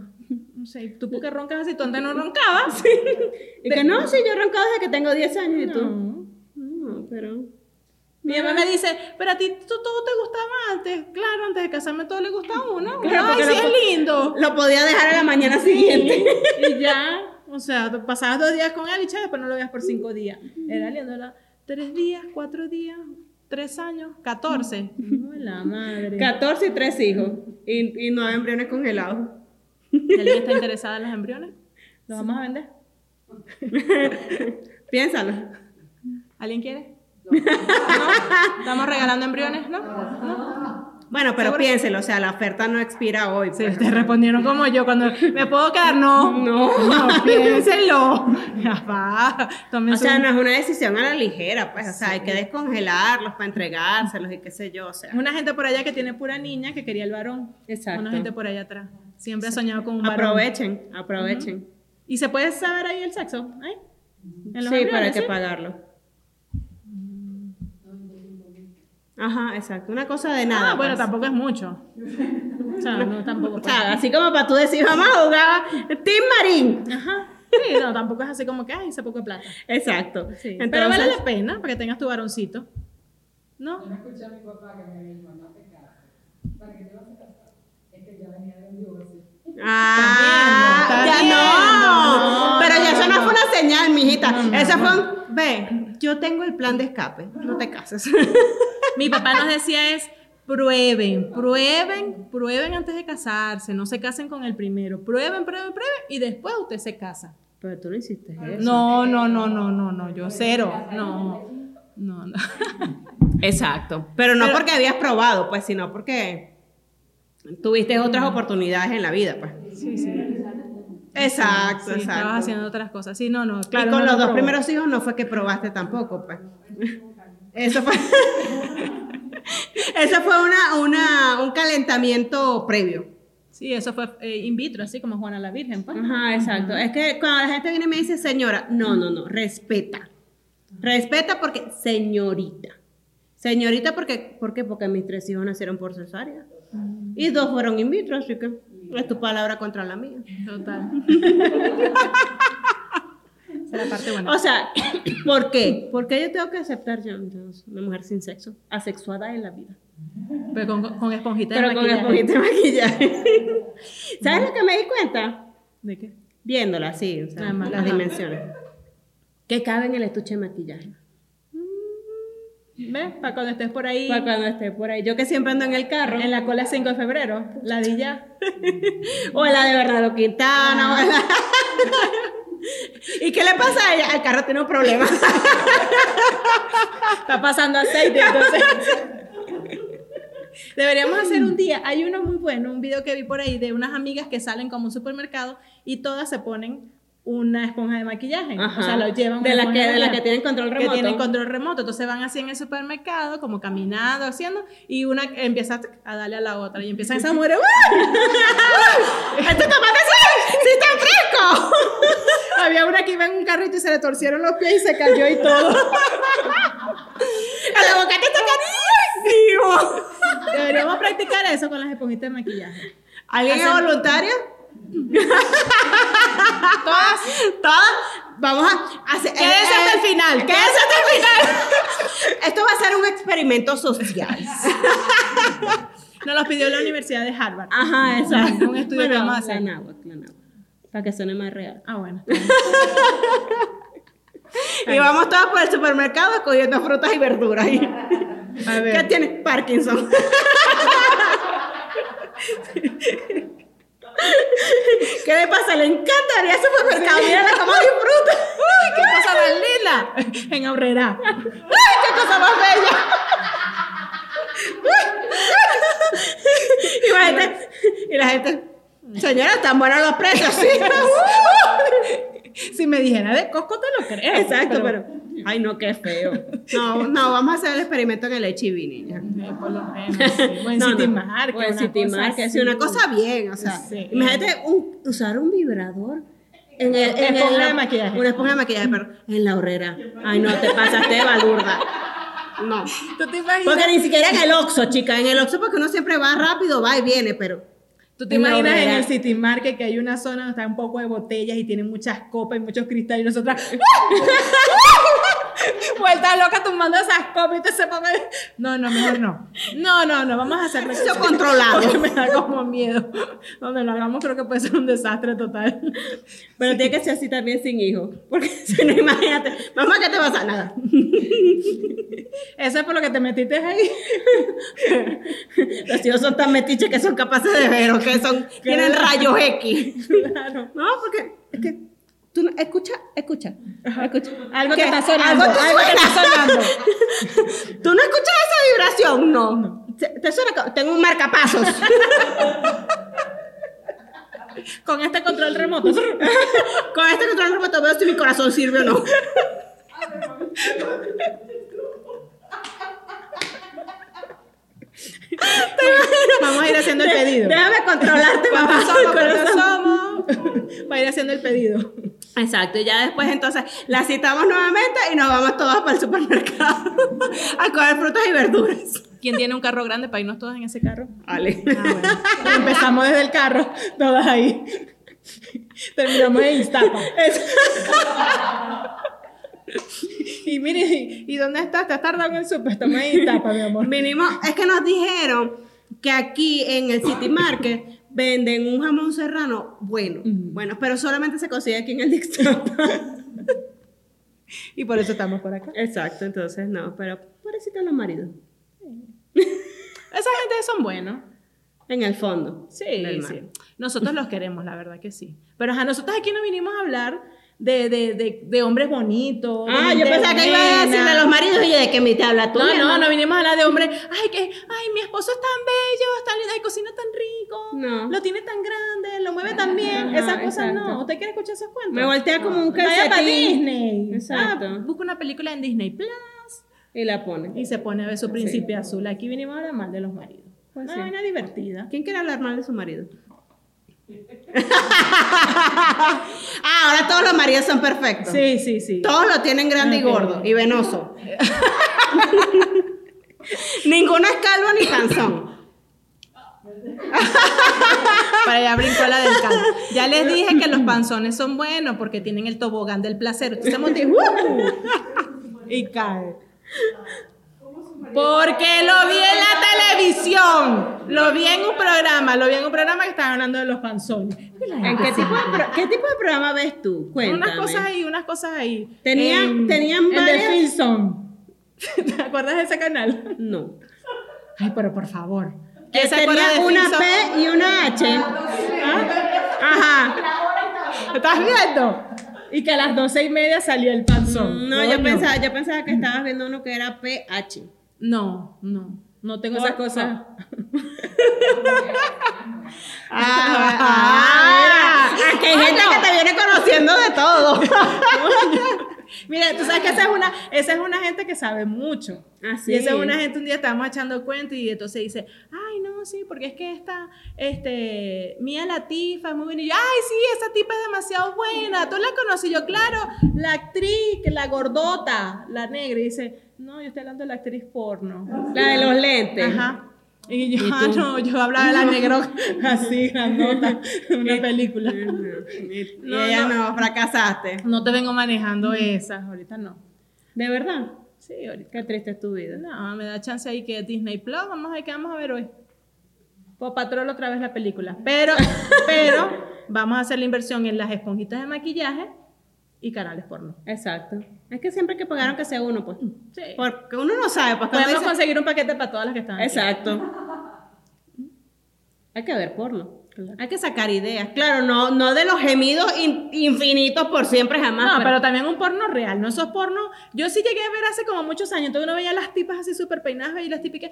no sé, tú porque roncas así, tú antes no roncabas. *laughs* Y que no, sí, yo he roncado desde que tengo 10 años y tú. Pero. Mi mamá me dice, pero a ti tú- todo te gustaba antes. Claro, antes de casarme todo le gustaba a uno. Claro, Ay, sí lo- es lindo. Lo podía dejar a la mañana siguiente. *laughs* Y ya, o sea, pasabas dos días con él y che, después no lo veías por cinco días. Era lindo, era tres días, cuatro días, tres años, catorce. La madre. 14 y 3 hijos. Y, y 9 embriones congelados. ¿Alguien está *laughs* interesada en los embriones? ¿Los vamos a vender? *laughs* Piénsalo. ¿Alguien quiere? *laughs* ¿No? ¿Estamos regalando embriones? ¿No? ¿No? Bueno, pero ¿Seguro? piénselo, o sea, la oferta no expira hoy. Sí, pues. ustedes respondieron como yo cuando me puedo quedar. No, No. *laughs* no, piénsenlo. Ya va, tomen O su- sea, no es una decisión a la ligera, pues, o sea, hay que descongelarlos para entregárselos y qué sé yo, o sea. Una gente por allá que tiene pura niña que quería el varón. Exacto. Una gente por allá atrás. Siempre ha soñado con un varón. Aprovechen, aprovechen. ¿Y se puede saber ahí el sexo? ¿Ahí? ¿En los Sí, pero hay que sí? pagarlo. Ajá, exacto. Una cosa de nada. Ah, bueno, pues. tampoco es mucho. O sea, no, tampoco. O sea, así como para tú decir, vamos a jugar Team Marín. Ajá. Sí, no, tampoco es así como que, ay, ese poco de plata. Exacto. Sí. Entonces, Pero vale la pena para que tengas tu varoncito. ¿No? Ah, Está ya viendo, no. Esa fue, un- ve, yo tengo el plan de escape, no te cases. Mi papá nos decía es, prueben, prueben, prueben antes de casarse, no se casen con el primero, prueben, prueben, prueben y después usted se casa. Pero tú no hiciste eso. No, no, no, no, no, no, yo cero, no, no, no. *laughs* Exacto. Pero no Pero- porque habías probado, pues, sino porque tuviste otras oportunidades en la vida, pues. Sí, sí. Exacto, Sí, exacto. estabas haciendo otras cosas. Sí, no, no, claro. y con no los lo dos probó. primeros hijos no fue que probaste tampoco, pues. Eso fue. *laughs* Eso fue una, una, un calentamiento previo. Sí, eso fue eh, in vitro, así como Juana la Virgen, pues. Ajá, exacto. Es que cuando la gente viene y me dice señora, no, no, no, respeta. Respeta porque señorita. Señorita porque, ¿por qué? Porque mis tres hijos nacieron por cesárea. Y dos fueron in vitro, así que es tu palabra contra la mía. Total. *laughs* Esa es la parte buena. O sea, *coughs* ¿por qué? Porque yo tengo que aceptar yo, una mujer sin sexo, asexuada en la vida. Pero con, con esponjita Pero de con maquillaje. esponjita de maquillaje. *laughs* ¿Sabes lo que me di cuenta? ¿De qué? Viéndola así, o sea, más, las dimensiones. Que cabe en el estuche de maquillaje. ¿Ves? Para cuando estés por ahí. Para cuando esté por ahí. Yo que siempre ando en el carro. En la cola 5 de febrero, la de ya. *laughs* O la de Bernardo Quintana. o la- *laughs* *laughs* ¿Y qué le pasa a ella? El carro tiene un problema. *laughs* Está pasando aceite, entonces. *laughs* Deberíamos hacer un día. Hay uno muy bueno, un video que vi por ahí de unas amigas que salen como un supermercado y todas se ponen una esponja de maquillaje. Ajá. O sea, lo llevan. De la que- de la que tienen control Que remoto. tienen control remoto. Entonces van así en el supermercado, como caminando, haciendo, y una empieza a darle a la otra. Y empiezan esas mujeres. ¡Este tomate sí, sí está fresco! Había una que iba en un carrito y se le torcieron los pies y se cayó y todo. *laughs* ¡El aguacate está carísimo! Deberíamos practicar eso con las esponjitas de maquillaje. ¿Alguien es voluntario? Todas, todas. Vamos a hacer. Quédense hasta el final. Quédense hasta el final. Esto va a ser un experimento social. *laughs* Nos los pidió la Universidad de Harvard. Ajá, exacto. Un estudio que vamos a hacer. La la Para que suene más real. Ah, bueno. *laughs* Y vamos todas por el supermercado escogiendo frutas y verduras. Y- *laughs* A ver. ¿Qué tiene? Parkinson. *laughs* ¿Qué le pasa? Le encanta ir al supermercado. Mira la cama de fruta. ¡Uy, qué cosa más linda! En Aurrera. ¡Ay, qué cosa más bella! Y la gente, y la gente, señora, están buenos los precios, sí. *laughs* Si me dijera de Costco, te lo creo. Exacto, pero, ay, no, qué feo. No, no, vamos a hacer el experimento en el HIV, niña. Eh, Por lo menos. sí. *laughs* Buen No, no. City Market, City cosa Market, sí, una cosa bien, o sea, Sí. imagínate un- usar un vibrador. En el, en Esponja de maquillaje. Una esponja de maquillaje, pero en la horrera. Ay, no, te pasaste balurda. No. ¿Tú te imaginas? Porque ni siquiera en el Oxxo, chica. En el Oxxo porque uno siempre va rápido, va y viene, pero... ¿Tú te imaginas en el City Market que hay una zona donde está un poco de botellas y tienen muchas copas y muchos cristales y nosotras *laughs* vueltas locas tumbando esas copas y te se ponga no no mejor no no no no vamos a hacerlo Eso controlado. porque *laughs* me da como miedo donde lo hagamos creo que puede ser un desastre total Pero tiene que ser así también sin hijos. Porque *laughs* si no, imagínate. Mamá, ¿qué te pasa? Nada. eso es por lo que te metiste ahí Los hijos son tan metiches que son capaces de ver, o que son, tienen rayos X. claro No, porque es que tú no- escucha, escucha, escucha. algo ¿Qué? te está sonando Algo algo, te está sonando *laughs* ¿Tú no escuchas esa vibración? No. ¿Te, te suena? Tengo un marcapasos. *laughs* con este control remoto *laughs* Con este control remoto veo si mi corazón sirve o no. Vamos a ir haciendo el pedido Déjame controlarte, mamá. ¿Cuántos somos? el ¿Cuántos corazón. somos? Va a ir haciendo el pedido. Exacto, y ya después entonces la citamos nuevamente y nos vamos todas para el supermercado *laughs* a coger frutas y verduras. ¿Quién tiene un carro grande para irnos todas en ese carro? Vale. Ah, bueno. *laughs* Empezamos desde el carro, todas ahí. Terminamos en Iztapa. *laughs* *laughs* y mire, ¿y, dónde estás? ¿Te has tardado en el súper? Estamos en Iztapa, mi amor. Vinimos, es que nos dijeron que aquí en el City Market venden un jamón serrano bueno, bueno, pero solamente se consigue aquí en el Dixtapa. *laughs* y por eso estamos por acá. Exacto, entonces no, pero pobrecitos los maridos. *laughs* Esa gente son buenos. En el fondo. Sí, sí. Nosotros los queremos, la verdad que sí. Pero a nosotros aquí no vinimos a hablar de, de, de, de hombres bonitos. Ah, yo pensaba que iba a decirle a los maridos, oye, ¿de qué me te habla tú? No, no, no vinimos a hablar de hombres. Ay, que, ay, mi esposo es tan bello, tan lindo, ay, cocina tan rico, No. lo tiene tan grande, lo mueve tan bien. Ajá, Esas cosas exacto. no. ¿Usted quiere escuchar esos cuentos? Me voltea como un Vaya para calcetín. Disney. Exacto. Ah, busca una película en Disney Plus Y la pone. y se pone a ver su príncipe azul. Aquí vinimos a hablar mal de los maridos. Pues una sí. vaina divertida. ¿Quién quiere hablar mal de su marido? Ah, ahora todos los maridos son perfectos. Sí, sí, sí. Todos lo tienen grande y gordo y venoso. *laughs* Ninguno es calvo ni panzón. Para allá brincó la del caldo. Ya les dije que los panzones son buenos porque tienen el tobogán del placer. Usted se monta y, ¡uh! y cae. Porque lo vi en la televisión. Lo vi en un programa. Lo vi en un programa que estaban hablando de los panzones. ¿En qué tipo, de pro- qué tipo de programa ves tú? Cuéntame. Unas cosas ahí, unas cosas ahí. Tenían- En- tenían en The varias-. *laughs* ¿Te acuerdas de ese canal? No. Ay, pero por favor. Que ¿Quién se acuerda una? P y una H. ¿Ah? Ajá. ¿Estás viendo? Y que a las doce y media salió el panzón. No, yo Coño. pensaba, yo pensaba que estabas viendo uno que era PH. No, no. No tengo esas cosas. Ah, ah. Aquí hay gente que te viene conociendo de todo. Mira, tú sabes que esa es una, esa es una gente que sabe mucho. Ah, sí. Y esa es una gente, un día estábamos echando cuentos y entonces dice, ay, no, sí, porque es que esta, este, Mía Latifa es muy buena. Y yo, ay, sí, esa tipa es demasiado buena. Tú la conoces. Y yo, claro, la actriz, la gordota, la negra. Y dice, no, yo estoy hablando de la actriz porno. La de los lentes. Ajá. Y yo, ¿Y *laughs* ah, no, yo hablaba de la *laughs* negra así, grandota, una *laughs* película. Y, No, ella no. no. fracasaste. No te vengo manejando esas, ahorita no. ¿De verdad? Sí, ahorita. Qué triste es tu vida. No, me da chance ahí que Disney Plus, vamos a ver qué vamos a ver hoy. Paw Patrol otra vez la película. Pero, pero, vamos a hacer la inversión en las esponjitas de maquillaje y canales porno. Exacto. Es que siempre hay que pagar aunque sea uno, pues. Sí. Porque uno no sabe, pues Podemos dice- conseguir un paquete para todas las que están aquí. Exacto. *laughs* Hay que ver porno. Hay que sacar ideas. Claro, no, no de los gemidos in- infinitos por siempre jamás. No, pero también un porno real, no esos porno. Yo sí llegué a ver hace como muchos años, entonces uno veía las tipas así súper peinadas y las típicas,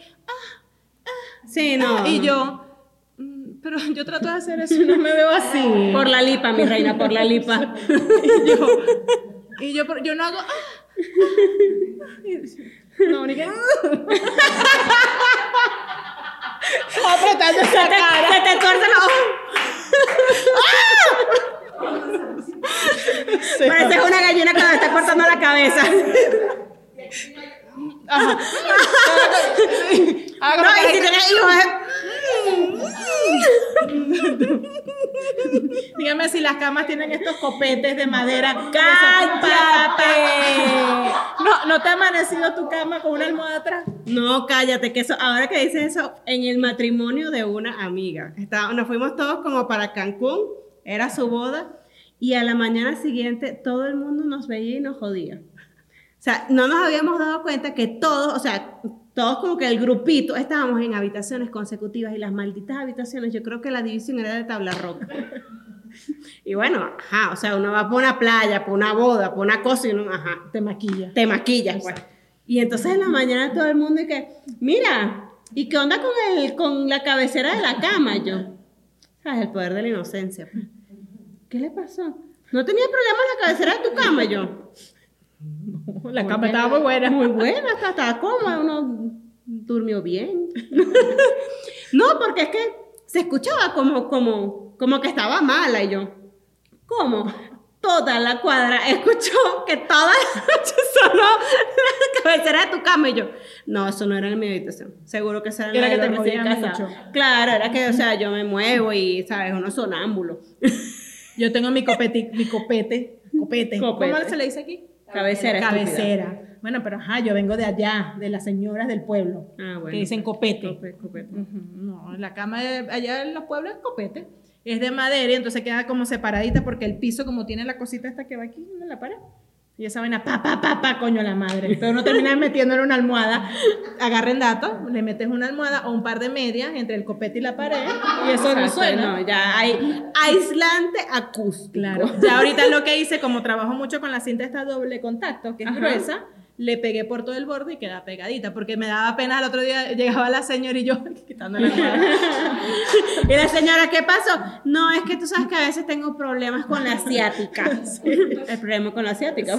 Sí, no. y yo, pero yo trato de hacer eso y no me veo así. Por la lipa, mi reina, por la lipa. *laughs* y yo, y yo, por- yo no hago. ah, ah. No, ni que. *laughs* Apretando esa cara. Se te corta los *laughs* Sí. Pareces una gallina cuando está cortando la cabeza. Ajá. Hago No, lo que y si hay- tienes hijos, *laughs* Dígame si las camas tienen estos copetes de madera. ¡Cállate! No, ¿No te ha amanecido tu cama con una almohada atrás? No, cállate, que eso, ahora que dices eso, en el matrimonio de una amiga. Estaba- nos fuimos todos como para Cancún, era su boda, y a la mañana siguiente todo el mundo nos veía y nos jodía. O sea, no nos habíamos dado cuenta que todos, o sea, todos como que el grupito, estábamos en habitaciones consecutivas y las malditas habitaciones, yo creo que la división era de tabla roca. Y bueno, ajá, o sea, uno va por una playa, por una boda, por una cosa y uno, ajá, Te maquilla. te maquillas, pues. Y entonces en la mañana todo el mundo y que, mira, ¿y qué onda con, el, con la cabecera de la cama? Yo, ¿sabes? El poder de la inocencia. pues. ¿Qué le pasó? ¿No tenía problema en la cabecera de tu cama? Y *laughs* La cama estaba muy buena. muy buena, hasta estaba cómoda, uno durmió bien. *laughs* no, porque es que se escuchaba como, como, como que estaba mala y yo, ¿cómo? Toda la cuadra escuchó que toda la noche *laughs* sonó la cabecera de tu cama y yo, no, eso no era en mi habitación, seguro que eso era en Era la que te movían casados. mucho. Claro, era que, o sea, yo me muevo y, ¿sabes? Uno sonámbulo. Yo tengo mi copete, mi copete, copete. Copete. ¿Cómo se le dice aquí? Cabecera, Cabecera. Bueno, pero ajá, yo vengo de allá, de las señoras del pueblo, Ah, bueno. que dicen copete. Copete, copete. No, la cama de- allá en los pueblos es copete. Es de madera y entonces queda como separadita porque el piso como tiene la cosita esta que va aquí en la pared. Y esa vaina, pa, pa, pa, pa, coño la madre. Pero uno termina metiendo en una almohada. Agarren datos, le metes una almohada o un par de medias entre el copete y la pared. Y eso no suena. no, ya hay aislante acústico. Claro. Ya ahorita lo que hice, como trabajo mucho con la cinta esta doble contacto, que es Ajá. gruesa, le pegué por todo el borde y queda pegadita. Porque me daba pena el otro día, llegaba la señora y yo *laughs* quitando la. *laughs* Y la señora, ¿qué pasó? No, es que tú sabes que a veces tengo problemas con la asiática. *laughs* El problema con la asiática.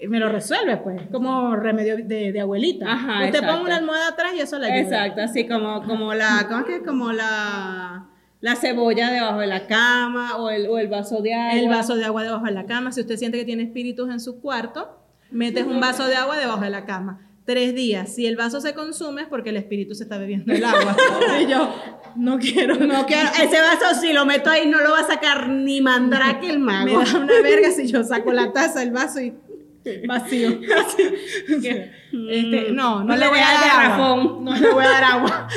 Eh, me lo resuelve, pues. Como remedio de, de abuelita. Ajá, Usted exacto. pone una almohada atrás y eso la ayuda. Exacto, así como, como la, ¿cómo es que? Como la, la cebolla debajo de la cama o el, o el vaso de agua. El vaso de agua debajo de la cama. Si usted siente que tiene espíritus en su cuarto, metes un vaso de agua debajo de la cama. Tres días. Si el vaso se consume es porque el espíritu se está bebiendo el agua. *laughs* y yo, no quiero. No quiero, ese vaso si lo meto ahí no lo va a sacar ni Mandrake el Me mago. da una verga si yo saco la taza, el vaso y vacío. *laughs* Este, no, no, No le voy a voy a dar agua. No le voy a dar agua.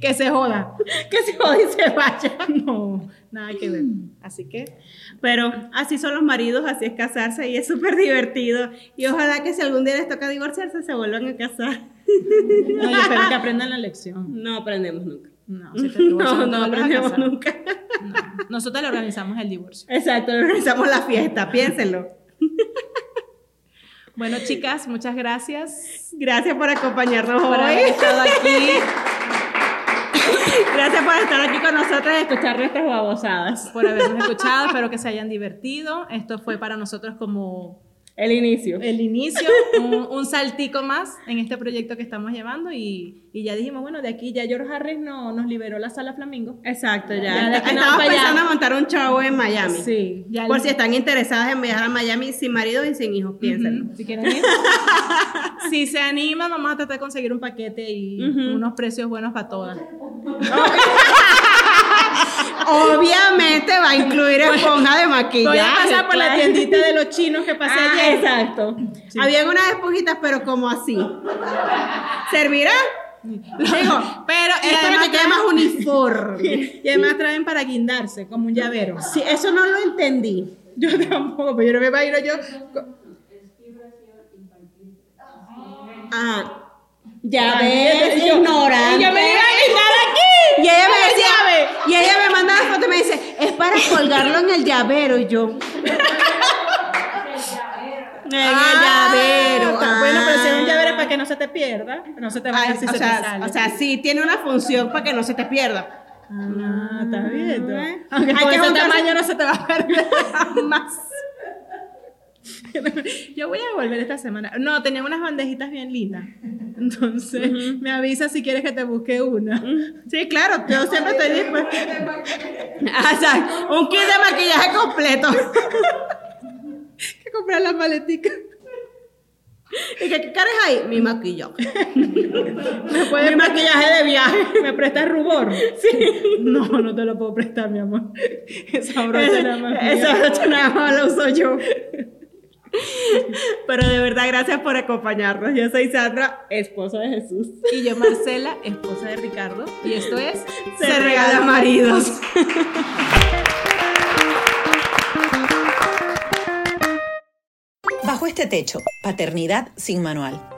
que se joda. *laughs* que se jode y se vaya. No, nada que ver. Así que Pero así son los maridos, así es casarse y es súper divertido. Y ojalá que si algún día les toca divorciarse, se vuelvan a casar. no, yo espero que aprendan la lección. No aprendemos nunca. No, *laughs* si te divorcias, No, no aprendemos nunca. No. Nosotros le organizamos el divorcio. Exacto, organizamos la fiesta, piénsenlo. Bueno, chicas, muchas gracias Gracias por acompañarnos por haber hoy. estado aquí. *laughs* Gracias por estar aquí con nosotros y escuchar nuestras babosadas. por habernos escuchado. Espero que se hayan divertido. Esto fue para nosotros como El inicio. el inicio, un, un saltico más en este proyecto que estamos llevando. Y, y ya dijimos, bueno, de aquí ya George Harris no, nos liberó la sala Flamingo. Exacto, ya. Ya de aquí no, pensando en montar un show en Miami. Sí, ya Por si están interesadas en viajar a Miami sin marido y sin hijos, piénsenlo. Si quieren ir. *laughs* si se animan, vamos a tratar de conseguir un paquete y unos precios buenos para todas. *laughs* Obviamente va a incluir esponja de maquillaje. Voy a pasar por la claro. tiendita de los chinos que pasé Ah, ayer. exacto. Sí. Habían unas esponjitas, pero como así. ¿Servirá? Digo, pero es para que quede más uniforme. *laughs* Y además traen para guindarse, como un llavero. Sí, eso no lo entendí. Yo tampoco, pero yo no me imagino yo. Ah. Ya ves, ignorante. y yo me iba a quitar aquí. Y ella me decía. Y ella me manda la foto y me dice, es para colgarlo en el llavero. Y yo. *laughs* En el Ah, llavero. está Bueno, pero si es un ah. llavero es para que no se te pierda. No se te vaya Ay, si o, se te sea, sale. o sea, sí tiene una función para que no se te pierda. Ah, está bien. ¿Eh? Aunque Hay con que ese tamaño no se te va a perder *laughs* jamás. *laughs* Yo voy a volver esta semana. No, tenía unas bandejitas bien lindas. Entonces, me avisa si quieres que te busque una. Sí, claro, yo siempre estoy dispuesta. Ah, o sea, un kit de maquillaje completo. *laughs* que comprar las maleticas. ¿Y qué, qué cara es ahí? Mi maquillaje. ¿Me puedes Mi maquillaje de viaje. ¿Me prestas rubor? Sí. No, no te lo puedo prestar, mi amor. Esa brocha nada más. Esa brocha nada más la uso yo. Pero de verdad, gracias por acompañarnos. Yo soy Sandra, esposa de Jesús. Y yo, Marcela, esposa de Ricardo. Y esto es Se regala maridos. Bajo este techo, Paternidad sin Manual.